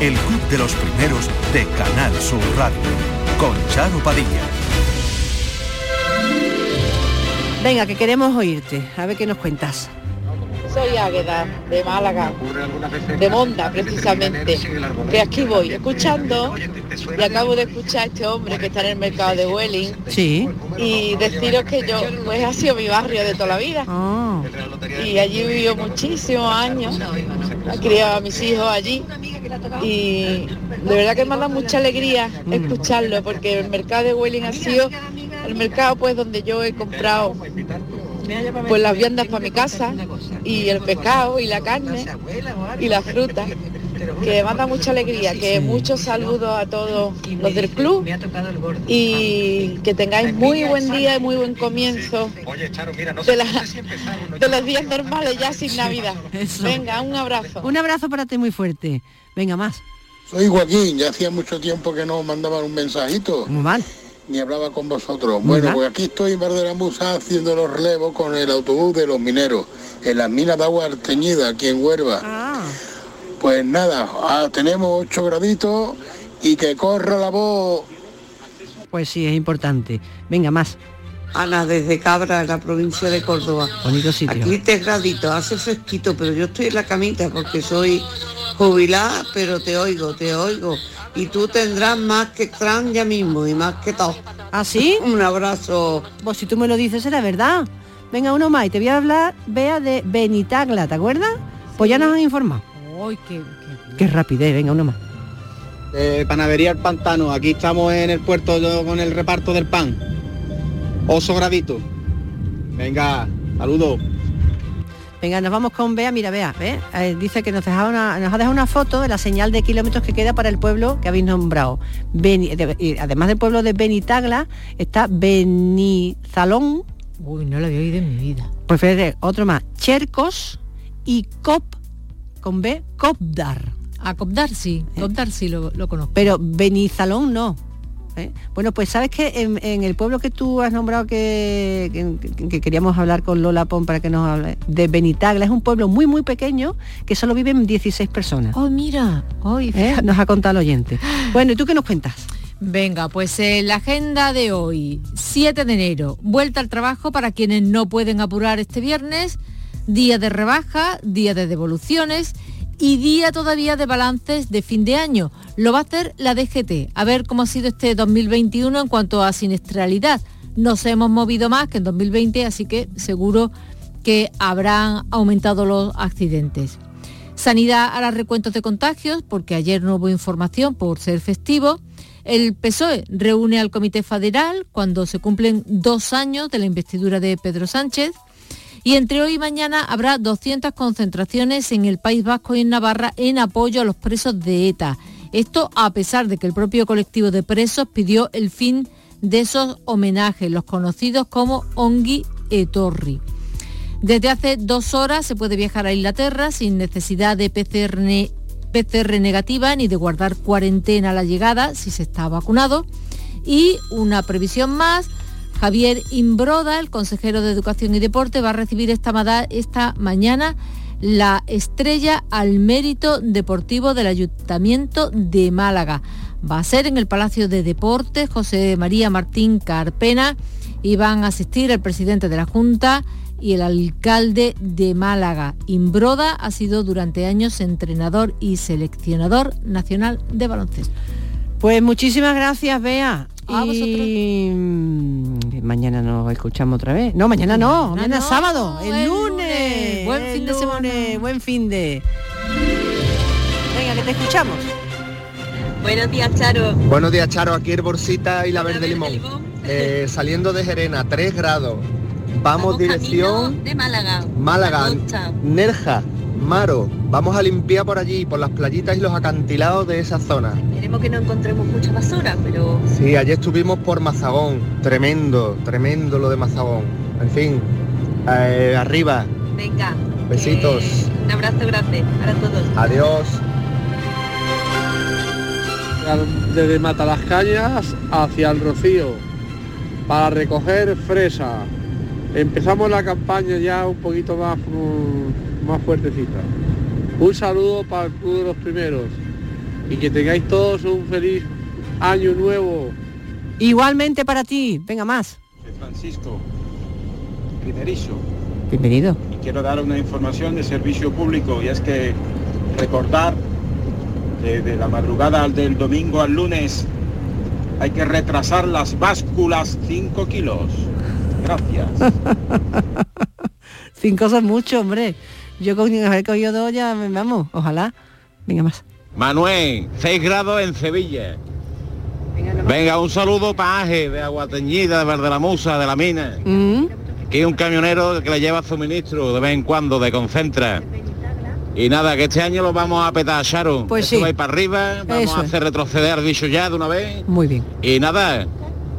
El club de los primeros de Canal Sur Radio con Charo Padilla. Venga, que queremos oírte. A ver qué nos cuentas. Soy Águeda, de Málaga, de Monda precisamente, que aquí voy escuchando y acabo de escuchar a este hombre que está en el mercado de Welling. Sí. Y deciros que yo, pues ha sido mi barrio de toda la vida. Ah. Y allí he vivido muchísimos años, he criado a mis hijos allí y de verdad que me da mucha alegría escucharlo porque el mercado de Welling ha sido el mercado pues donde yo he comprado pues las viandas para mi casa y el pescado y la carne y la fruta que me da mucha alegría, que muchos saludos a todos los del club y que tengáis muy buen día y muy buen comienzo de, la- de los días normales ya sin Navidad. Venga, un abrazo. Un abrazo para ti muy fuerte. Venga, más. Soy Joaquín, ya hacía mucho tiempo que no mandaban un mensajito. Muy mal. Ni hablaba con vosotros. Bueno, pues aquí estoy en Bar de la Musa haciendo los relevos con el autobús de los mineros, en las minas de agua teñida, aquí en Huelva. Ah. Pues nada, ah, tenemos 8 graditos y que corra la voz. Pues sí, es importante. Venga, más. Ana, desde Cabra, en la provincia de Córdoba. Bonito sitio. Aquí tres graditos, hace fresquito, pero yo estoy en la camita porque soy jubilada, pero te oigo, te oigo. Y tú tendrás más que Tran ya mismo y más que todo. ¿Ah, sí? Un abrazo. Pues si tú me lo dices, será verdad. Venga, uno más y te voy a hablar, vea, de Benitagla, ¿te acuerdas? Pues ya nos han informado. Ay, qué, Qué rapidez, venga, uno más. Eh, panadería El Pantano, aquí estamos en el puerto yo con el reparto del pan. Oso gradito. Venga, saludos. Venga, nos vamos con Bea, mira, Bea, ¿ves? Eh, dice que nos, una, nos ha dejado una foto de la señal de kilómetros que queda para el pueblo que habéis nombrado. Beni- de- y además del pueblo de Benitagla, está Benizalón. Uy, no lo había oído en mi vida. Pues fíjate, otro más, Chercos y Cop, con B, Copdar. A Copdar sí, Copdar sí lo, lo conozco. Pero Benizalón no. ¿Eh? Bueno, pues sabes que en, en el pueblo que tú has nombrado que, que- que queríamos hablar con Lola Pon para que nos hable, de Benitagla, es un pueblo muy muy pequeño que solo viven 16 personas. Oh, mira, hoy ¿Eh? Nos ha contado el oyente. Bueno, ¿y tú qué nos cuentas? Venga, pues en la agenda de hoy, 7 de enero, vuelta al trabajo para quienes no pueden apurar este viernes, día de rebaja, día de devoluciones y día todavía de balances de fin de año. Lo va a hacer la DGT, a ver cómo ha sido este 2021 en cuanto a siniestralidad. Nos hemos movido más que en 2020, así que seguro que habrán aumentado los accidentes. Sanidad hará recuentos de contagios porque ayer no hubo información por ser festivo. El PSOE reúne al Comité Federal cuando se cumplen dos años de la investidura de Pedro Sánchez. Y entre hoy y mañana habrá 200 concentraciones en el País Vasco y en Navarra en apoyo a los presos de ETA. Esto a pesar de que el propio colectivo de presos pidió el fin de esos homenajes, los conocidos como Ongi Etorri. Desde hace dos horas se puede viajar a Inglaterra sin necesidad de PCR, ne- PCR negativa ni de guardar cuarentena a la llegada si se está vacunado. Y una previsión más, Javier Imbroda, el consejero de Educación y Deporte, va a recibir esta, esta mañana la estrella al mérito deportivo del Ayuntamiento de Málaga. Va a ser en el Palacio de Deportes José María Martín Carpena y van a asistir el presidente de la Junta y el alcalde de Málaga. Imbroda ha sido durante años entrenador y seleccionador nacional de baloncesto. Pues muchísimas gracias, Bea. A y mm, mañana nos escuchamos otra vez. No, mañana no, mañana, no, sábado, el, el lunes. lunes. Buen el fin de lunes, Buen fin de. Venga, que te escuchamos. Buenos días, Charo. Buenos días, Charo. Aquí el Borsita y la Verde Limón. Eh, saliendo de Gerena, 3 grados. Vamos, dirección De Málaga. Málaga. Nerja, Maro. Vamos a limpiar por allí, por las playitas y los acantilados de esa zona. Esperemos que no encontremos mucha basura, pero Sí, ayer estuvimos por Mazagón. Tremendo, tremendo lo de Mazagón. En fin, eh, arriba. venga. Besitos. que- Un abrazo grande para todos. Adiós. Desde Matalascañas hacia el Rocío para recoger fresa. Empezamos la campaña ya un poquito más, mm, más fuertecita. Un saludo para el Club de los Primeros y que tengáis todos un feliz año nuevo. Igualmente para ti. Venga más. Francisco, primerizo. Bienvenido. Y quiero dar una información de servicio público y es que recordar que de la madrugada del domingo al lunes hay que retrasar las básculas 5 kilos. Gracias. Cinco son mucho, hombre. Yo con haber cogido dos ya, me- vamos, ojalá. Venga más. Manuel, 6 grados en Sevilla. Venga, un saludo para Aje, de Aguateñida, de Verde la Musa, de la Mina. Mm. Aquí hay un camionero que le lleva suministro de vez en cuando, de Concentra. Y nada, que este año lo vamos a petar, Sharon. Pues Esto sí. va a ir para arriba, vamos Eso a es. hacer retroceder, dicho ya, de una vez. Muy bien. Y nada,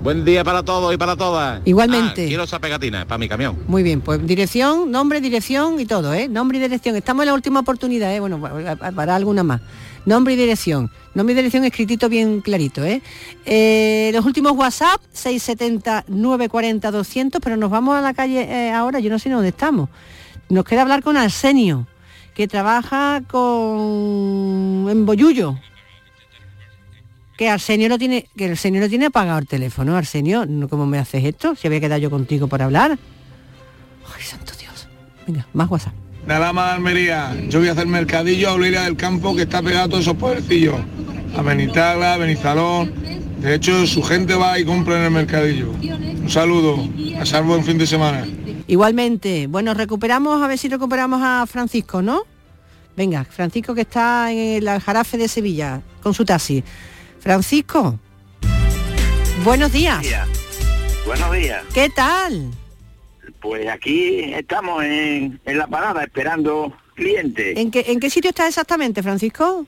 buen día para todos y para todas. Igualmente. Ah, quiero esa pegatina para mi camión. Muy bien, pues dirección, nombre, dirección y todo, ¿eh? Nombre y dirección. Estamos en la última oportunidad, ¿eh? Bueno, pa- pa- para alguna más. Nombre y dirección. Nombre y dirección escritito bien clarito, ¿eh? Eh, los últimos WhatsApp, 670 940 200, pero nos vamos a la calle eh, ahora, yo no sé dónde estamos. Nos queda hablar con Arsenio, que trabaja con en Boyullo. Que Arsenio no tiene, que Arsenio no tiene apagado el teléfono, Arsenio, ¿no- ¿cómo me haces esto? Si había quedado yo contigo por hablar. Ay, santo Dios. Venga, más WhatsApp. Nada más Almería, yo voy a hacer mercadillo a Oliria del Campo que está pegado a todos esos pueblecillos. A Benitagla, Benizalón. De hecho, su gente va y compra en el mercadillo. Un saludo, a salvo buen fin de semana. Igualmente, bueno, recuperamos, a ver si recuperamos a Francisco, ¿no? Venga, Francisco que está en el Aljarafe de Sevilla con su taxi. Francisco, buenos días. Buenos días. ¿Qué tal? Pues aquí estamos en, en la parada esperando clientes ¿En qué, ¿En qué sitio está exactamente, Francisco?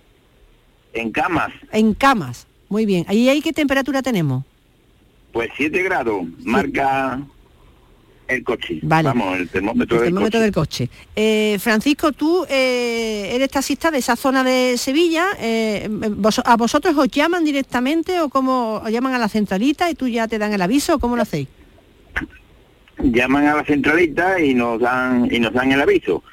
en camas. En Camas. Muy bien. ¿Ahí ahí qué temperatura tenemos? Pues 7 grados marca el coche. Vale. Vamos, el termómetro El del termómetro coche. del coche. Eh, Francisco, tú eh, eres taxista de esa zona de Sevilla. eh, vos- ¿A vosotros os llaman directamente o cómo os llaman a la centralita y tú ya te dan el aviso o cómo lo hacéis? Llaman a la centralita y nos dan y nos dan el aviso.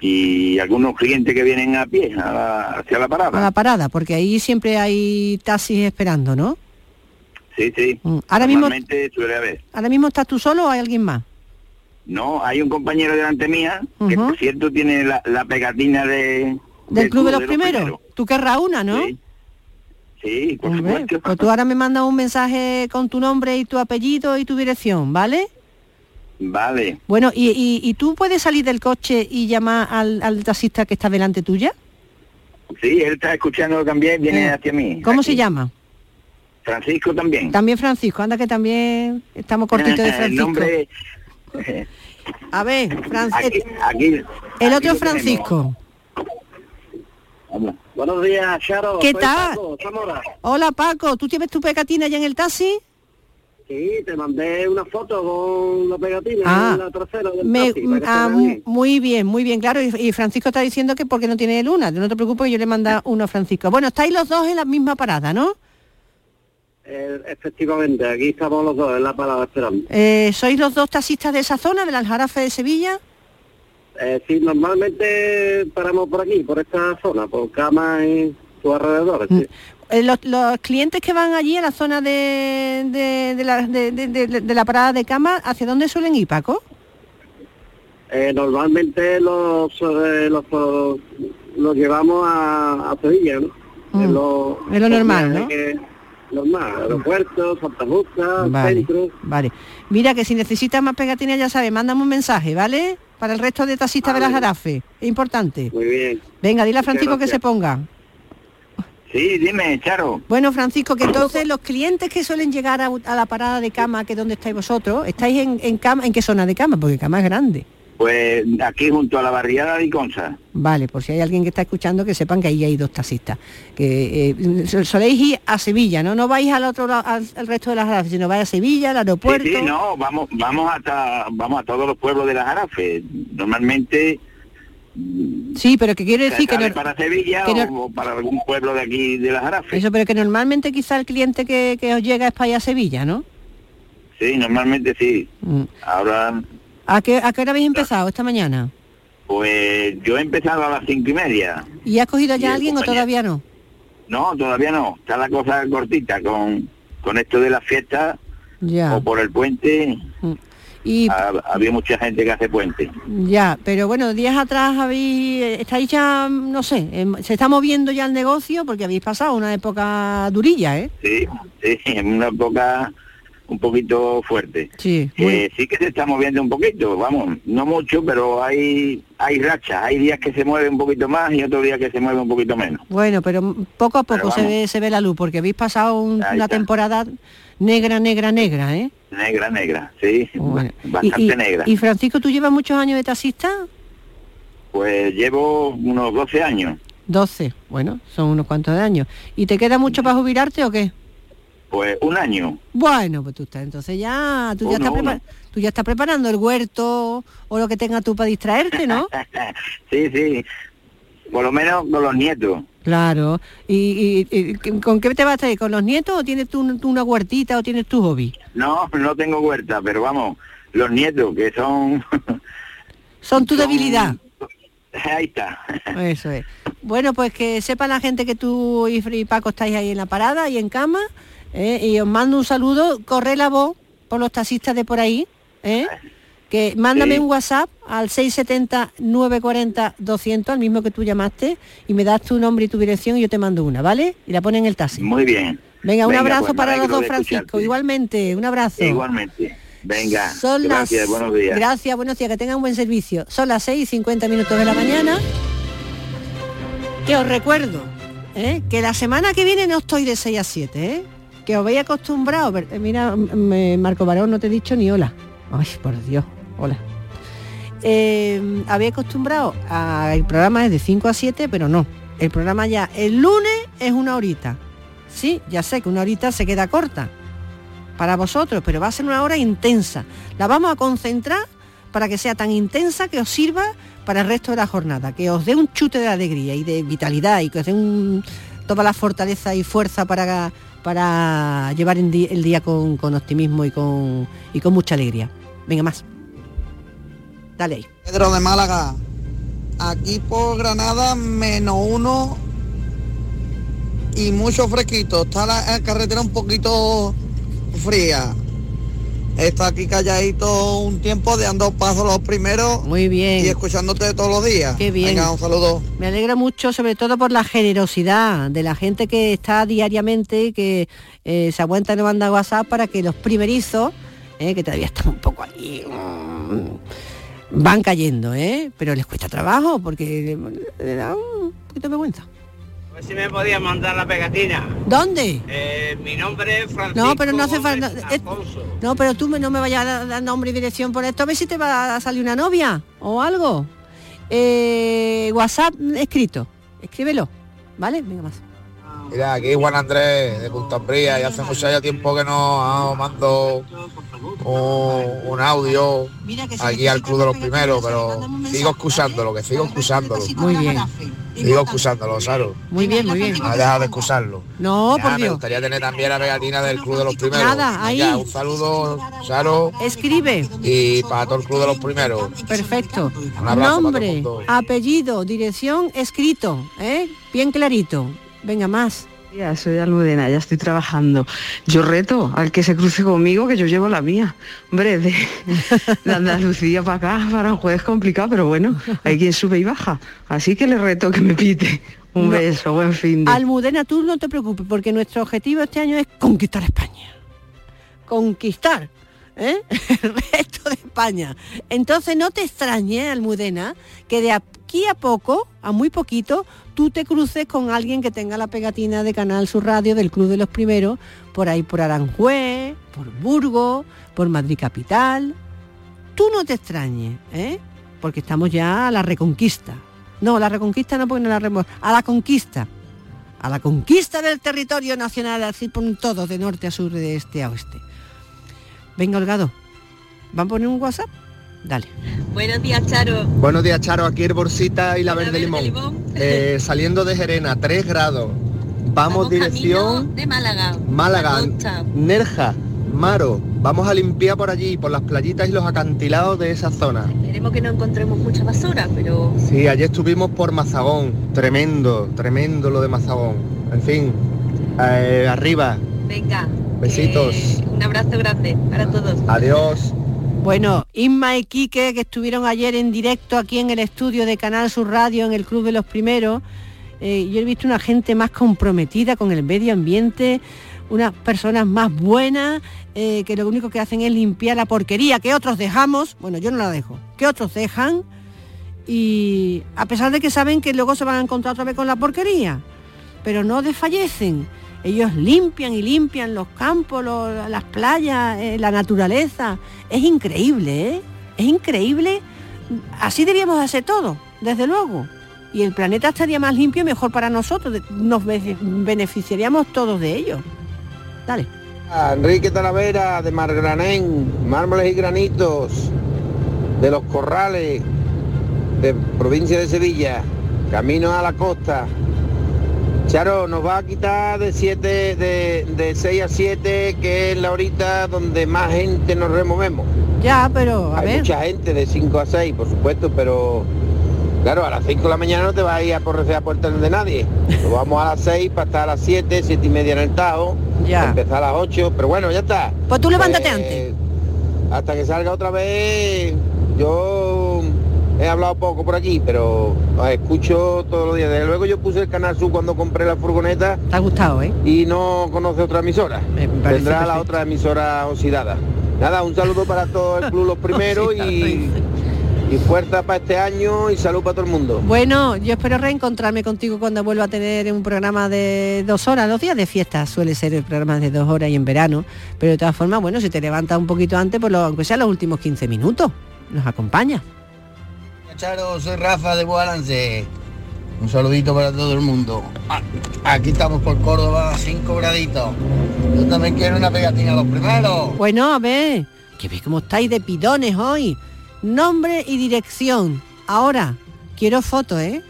Y algunos clientes que vienen a pie a la- hacia la parada. A la parada, porque ahí siempre hay taxis esperando, ¿no? Sí, sí. Mm, Ahora mismo, Normalmente suele haber. ahora mismo estás tú solo o hay alguien más. No, hay un compañero delante mía que por cierto tiene la, la pegatina de Del Club de los Primeros. Tú querrás una, ¿no? Sí, por Hombre, supuesto. Pues tú ahora me mandas un mensaje con tu nombre y tu apellido y tu dirección, ¿vale? Vale. Bueno, ¿y, y- y tú puedes salir del coche y llamar al, al taxista que está delante tuya? Sí, él está escuchando también, viene Eh, hacia mí. ¿Cómo se llama? Francisco también. También Francisco, anda que también estamos cortitos de el Francisco. nombre... A ver, Fran- Aquí, aquí, el otro Francisco. tenemos. Buenos días, Charo. ¿Qué Soy tal? Paco. Hola Paco, ¿tú tienes tu pegatina ya en el taxi? Sí, te mandé una foto con la pegatina Ah, en la trasera del Me- taxi, ah, muy bien, muy bien, claro. Y, y Francisco está diciendo que porque no tiene luna. No te preocupes, yo le manda uno a Francisco. Bueno, estáis los dos en la misma parada, ¿no? Eh, efectivamente, aquí estamos los dos en la parada esperando. Eh, ¿Sois los dos taxistas de esa zona, del Aljarafe de Sevilla? Eh, sí, normalmente paramos por aquí, por esta zona, por Cama y sus alrededores. sí. Eh, los, los clientes que van allí a la zona de, de- de la, de- la parada de cama, ¿hacia dónde suelen ir, Paco? Eh, normalmente los, eh, los, los llevamos a, a Sevilla, ¿no? Es lo, Mm. Es lo normal, viajes ¿no? que- normal, aeropuerto, Santa Justa, Vale, centro. vale. Mira que si necesitas más pegatinas, ya sabes, mándame un mensaje, ¿vale? Para el resto de taxistas de la Jarafe. Es importante. Muy bien. Venga, dile a Francisco que se ponga. Sí, dime, Charo. Bueno, Francisco, que entonces los clientes que suelen llegar a, a la parada de cama, que es donde estáis vosotros, ¿estáis en, en cama? ¿En qué zona de cama? Porque cama es grande. Pues aquí junto a la barriada de Iconza. Vale, por si hay alguien que está escuchando, que sepan que ahí hay dos taxistas. Que eh, so- soléis ir a Sevilla, ¿no? No vais al otro lado, al, al resto de las Jarafes, sino vais a Sevilla, al aeropuerto. Sí, sí, no, vamos, vamos hasta, vamos a todos los pueblos de la Jarafe. Normalmente Sí, pero que quiero decir que, no- para Sevilla que o, no- o para algún pueblo de aquí de la Jarafe. eso, pero que normalmente quizá el cliente que, que os llega es para ir a Sevilla, ¿no? Sí, normalmente sí. Mm. Ahora, ¿A qué, ¿A qué hora habéis empezado esta mañana? pues yo he empezado a las cinco y media. ¿Y has cogido Y ya a alguien o todavía no? No, todavía no. Está la cosa cortita con, con esto de las fiestas Ya. o por el puente. Y Ha- había mucha gente que hace puente. ya, pero bueno, días atrás habéis, estáis ya, no sé, em, se está moviendo ya el negocio porque habéis pasado una época durilla, ¿eh? Sí, sí, en una época un poquito fuerte. Sí. Eh, sí que se está moviendo un poquito, vamos, no mucho, pero hay hay rachas, hay días que se mueve un poquito más y otros días que se mueve un poquito menos. Bueno, pero poco a poco se ve, se ve la luz porque habéis pasado un- una está. temporada negra, negra, negra, ¿eh? Negra, negra, sí, bastante y, negra. y Francisco, ¿tú llevas muchos años de taxista? Pues llevo unos 12 años, 12, bueno, son unos cuantos de años. ¿Y te queda mucho para jubilarte o qué? Pues un año. Bueno, pues tú estás, entonces ya, tú ya, estás, prepa- uno. tú ya estás preparando el huerto o lo que tengas tú para distraerte, ¿no? sí, sí, por lo menos con los nietos. claro. ¿Y, y- y con qué te vas a ir? ¿Con los nietos o tienes tú, tú una huertita o tienes tu hobby? No, no tengo huerta, pero vamos, los nietos que son... Son tu debilidad. Ahí está. Eso es. Bueno, pues que sepa la gente que tú y Paco estáis ahí en la parada y en cama. ¿Eh? Y os mando un saludo. Corre la voz por los taxistas de por ahí. ¿eh? Que mándame Sí. un WhatsApp al 670-940-200, al mismo que tú llamaste, y me das tu nombre y tu dirección y yo te mando una, ¿vale? Y la ponen en el taxi. Muy bien. Venga, un Venga, abrazo pues para los dos, Francisco. escucharte. Igualmente, un abrazo. Igualmente. Venga, Son gracias, las... buenos días. Gracias, buenos días, que tengan un buen servicio. Son las 6 y 50 minutos de la mañana. Que os recuerdo ¿eh? que la semana que viene no estoy de 6 a 7, ¿eh? Que os veis eh, Mira, Marco Barón, no te he dicho ni hola. Ay, por Dios, hola. Eh, había acostumbrado a el programa es de 5 a 7, pero no. El programa ya el lunes es una horita. Sí, ya sé que una horita se queda corta para vosotros, pero va a ser una hora intensa. La vamos a concentrar para que sea tan intensa que os sirva para el resto de la jornada, que os dé un chute de alegría y de vitalidad y que os dé toda la fortaleza y fuerza para, para llevar el día con, con optimismo y con, y con mucha alegría. Venga más. Dale ahí. Pedro de Málaga. Aquí por Granada, menos uno y mucho fresquito. Está la carretera un poquito fría. Está aquí calladito un tiempo, de ando paso los primeros. Muy bien. Y escuchándote todos los días. Qué bien. Venga, un saludo. Me alegra mucho, sobre todo por la generosidad de la gente que está diariamente, que eh, se aguanta y no manda WhatsApp para que los primerizos, eh, que todavía están un poco ahí, mm, van cayendo, ¿eh? Pero les cuesta trabajo porque le, le da un poquito de vergüenza. A ver si me podía mandar la pegatina. ¿Dónde? Eh, mi nombre es Francisco. No, pero no hace falta. No, pero tú me- no me vayas a dar nombre y dirección por esto. A ver si te va a salir una novia o algo. Eh, WhatsApp escrito. Escríbelo. ¿Vale? Venga más. Mira, aquí Juan Andrés de Punta Umbría y hace mucho ya tiempo que no mando un, un audio aquí al Club de los Primeros, pero sigo escuchándolo, que sigo escuchándolo. Muy bien. Sigo escuchándolo, Saro. Muy bien, muy bien. No he dejado de escucharlo. No, Ya, por Me Dios. gustaría tener también la pegatina del Club de los Primeros. Nada, ahí. Un saludo, Saro. Escribe. Y para todo el Club de los Primeros. Perfecto. Un abrazo Nombre, apellido, dirección, escrito, ¿eh? Bien clarito. Venga más. Ya, soy Almudena, ya estoy trabajando. Yo reto al que se cruce conmigo que yo llevo la mía. Hombre, de, de Andalucía para acá, para un jueves complicado, pero bueno, hay quien sube y baja. Así que le reto que me pite. Un No. beso, buen fin de. Almudena, tú no te preocupes, porque nuestro objetivo este año es conquistar España. Conquistar ¿eh? el resto de España. Entonces no te extrañe, Almudena, que de aquí a poco, a muy poquito, tú te cruces con alguien que tenga la pegatina de Canal Sur Radio del Club de los Primeros, por ahí por Aranjuez, por Burgos, por Madrid Capital. Tú no te extrañes, ¿eh? porque estamos ya a la reconquista. No, la reconquista no, porque no la remo- a la conquista. A la conquista del territorio nacional, así por todo, de norte a sur, de este a oeste. Venga, Holgado, ¿van a poner un WhatsApp? Dale. Buenos días, Charo. Buenos días, Charo. Aquí el Borsita y la Verde Limón. Eh, saliendo de Gerena, 3 grados. Vamos, dirección de Málaga. Málaga. Nerja, Maro. Vamos a limpiar por allí, por las playitas y los acantilados de esa zona. Esperemos que no encontremos mucha basura, pero Sí, ayer estuvimos por Mazagón. Tremendo, tremendo lo de Mazagón. En fin, eh, arriba. venga. Besitos. que Un abrazo grande para todos. Adiós. Bueno, Inma y Quique, que estuvieron ayer en directo aquí en el estudio de Canal Sur Radio, en el Club de los Primeros, eh, yo he visto una gente más comprometida con el medio ambiente, unas personas más buenas, eh, que lo único que hacen es limpiar la porquería que otros dejamos, bueno, yo no la dejo, que otros dejan, y a pesar de que saben que luego se van a encontrar otra vez con la porquería, pero no desfallecen. Ellos limpian y limpian los campos, las playas, eh, la naturaleza. Es increíble, ¿eh? Es increíble. Así deberíamos hacer todo, desde luego. Y el planeta estaría más limpio y mejor para nosotros. Nos be- beneficiaríamos todos de ello. Dale. Enrique Talavera de Margranén, mármoles y granitos de los corrales de provincia de Sevilla, camino a la costa. Charo, nos va a quitar de 7, de, de 6 a 7, que es la horita donde más gente nos removemos. Ya, pero a Hay ver. mucha gente de 5 a 6, por supuesto, pero claro, a las 5 de la mañana no te vas a ir a porrecer a puertas de nadie. Nos vamos a las 6 para estar a las 7, 7 y media en el Tajo, Ya. empezar a las 8, pero bueno, ya está. Pues tú levántate Eh, antes. Hasta que salga otra vez, yo he hablado poco por aquí, pero os escucho todos los días. Desde luego yo puse el canal Sur cuando compré la furgoneta. Te ha gustado, ¿eh? Y no conoce otra emisora. parece Tendrá la perfecto. otra emisora oxidada. Nada, un saludo para todo el club los primeros y, y fuerza para este año y salud para todo el mundo. Bueno, yo espero reencontrarme contigo cuando vuelva a tener un programa de dos horas. Los días de fiesta suele ser el programa de dos horas y en verano. Pero de todas formas, bueno, si te levantas un poquito antes, pues lo- aunque sea los últimos 15 minutos, nos acompaña. Charo, soy Rafa de Balance. Un saludito para todo el mundo. Ah, Aquí estamos por Córdoba, 5 graditos. Yo también quiero una pegatina a los primeros. Bueno, a ver, que veis cómo estáis de pidones hoy. Nombre y dirección. Ahora, quiero fotos, ¿eh?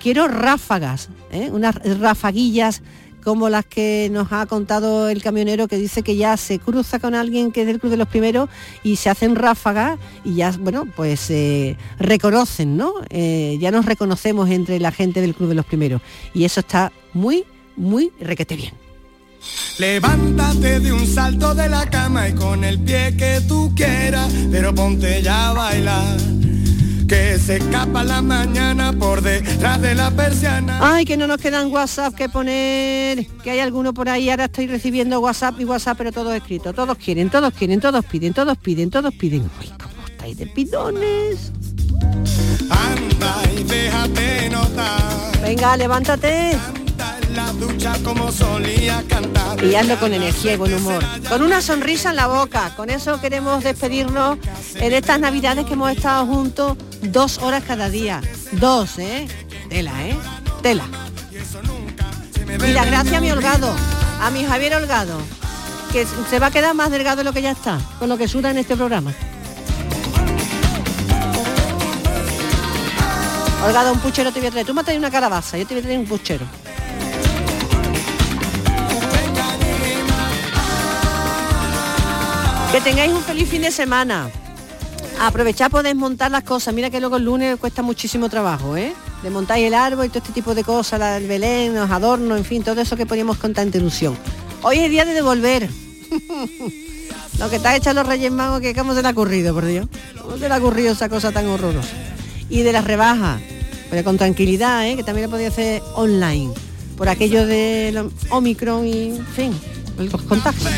Quiero ráfagas, ¿eh? Unas rafaguillas como las que nos ha contado el camionero que dice que ya se cruza con alguien que es del Club de los Primeros y se hacen ráfagas y ya, bueno, pues eh, reconocen, ¿no? Eh, ya nos reconocemos entre la gente del Club de los Primeros. Y eso está muy, muy requete bien. Levántate de un salto de la cama y con el pie que tú quieras, pero ponte ya a bailar. Que se escapa la mañana por detrás de la persiana. Ay, que no nos quedan WhatsApp que poner, que hay alguno por ahí, ahora estoy recibiendo WhatsApp y WhatsApp, pero todo escrito. Todos quieren, todos quieren, todos piden, todos piden, todos piden. Ay, ¿cómo estáis de pidones? Anda y déjate notar. Venga, levántate. Y hazlo con energía y buen humor. Con una sonrisa en la boca. Con eso queremos despedirnos en estas navidades que hemos estado juntos dos horas cada día. Dos, ¿eh? Tela, ¿eh? Tela. Y las gracias a mi Holgado, a mi Javier Holgado, que se va a quedar más delgado de lo que ya está, con lo que suda en este programa. Holgado, un puchero te voy a traer. Tú me traes una calabaza, yo te voy a traer un puchero. Que tengáis un feliz fin de semana. Aprovechad por desmontar las cosas. Mira que luego el lunes cuesta muchísimo trabajo, ¿eh? Desmontáis el árbol y todo este tipo de cosas, la del Belén, los adornos, en fin, todo eso que poníamos con tanta ilusión. Hoy es día de devolver. Lo que está hecha los Reyes Magos, que cómo se le ha ocurrido, por Dios. ¿Cómo se le ha ocurrido esa cosa tan horrorosa? Y de las rebajas, pero con tranquilidad, ¿eh? que también lo podía hacer online. Por aquello de lo- Omicron y, en fin, los contagios.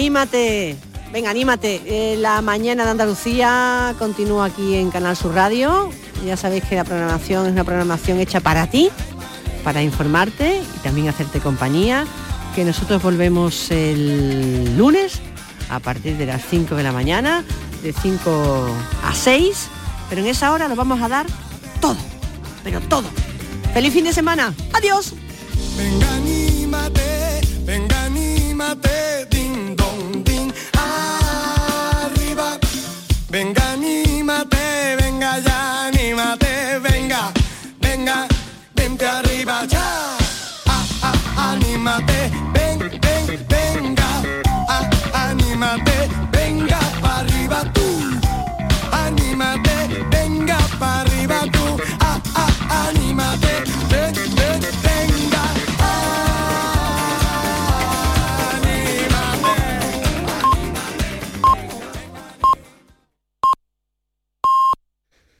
Anímate. Venga, anímate. Eh, la mañana de Andalucía continúa aquí en Canal Sur Radio. Ya sabéis que la programación es una programación hecha para ti, para informarte y también hacerte compañía. Que nosotros volvemos el lunes a partir de las 5 de la mañana, de 5 a 6. Pero en esa hora nos vamos a dar todo, pero todo. ¡Feliz fin de semana! ¡Adiós! Venga, anímate, venga, anímate. Venga.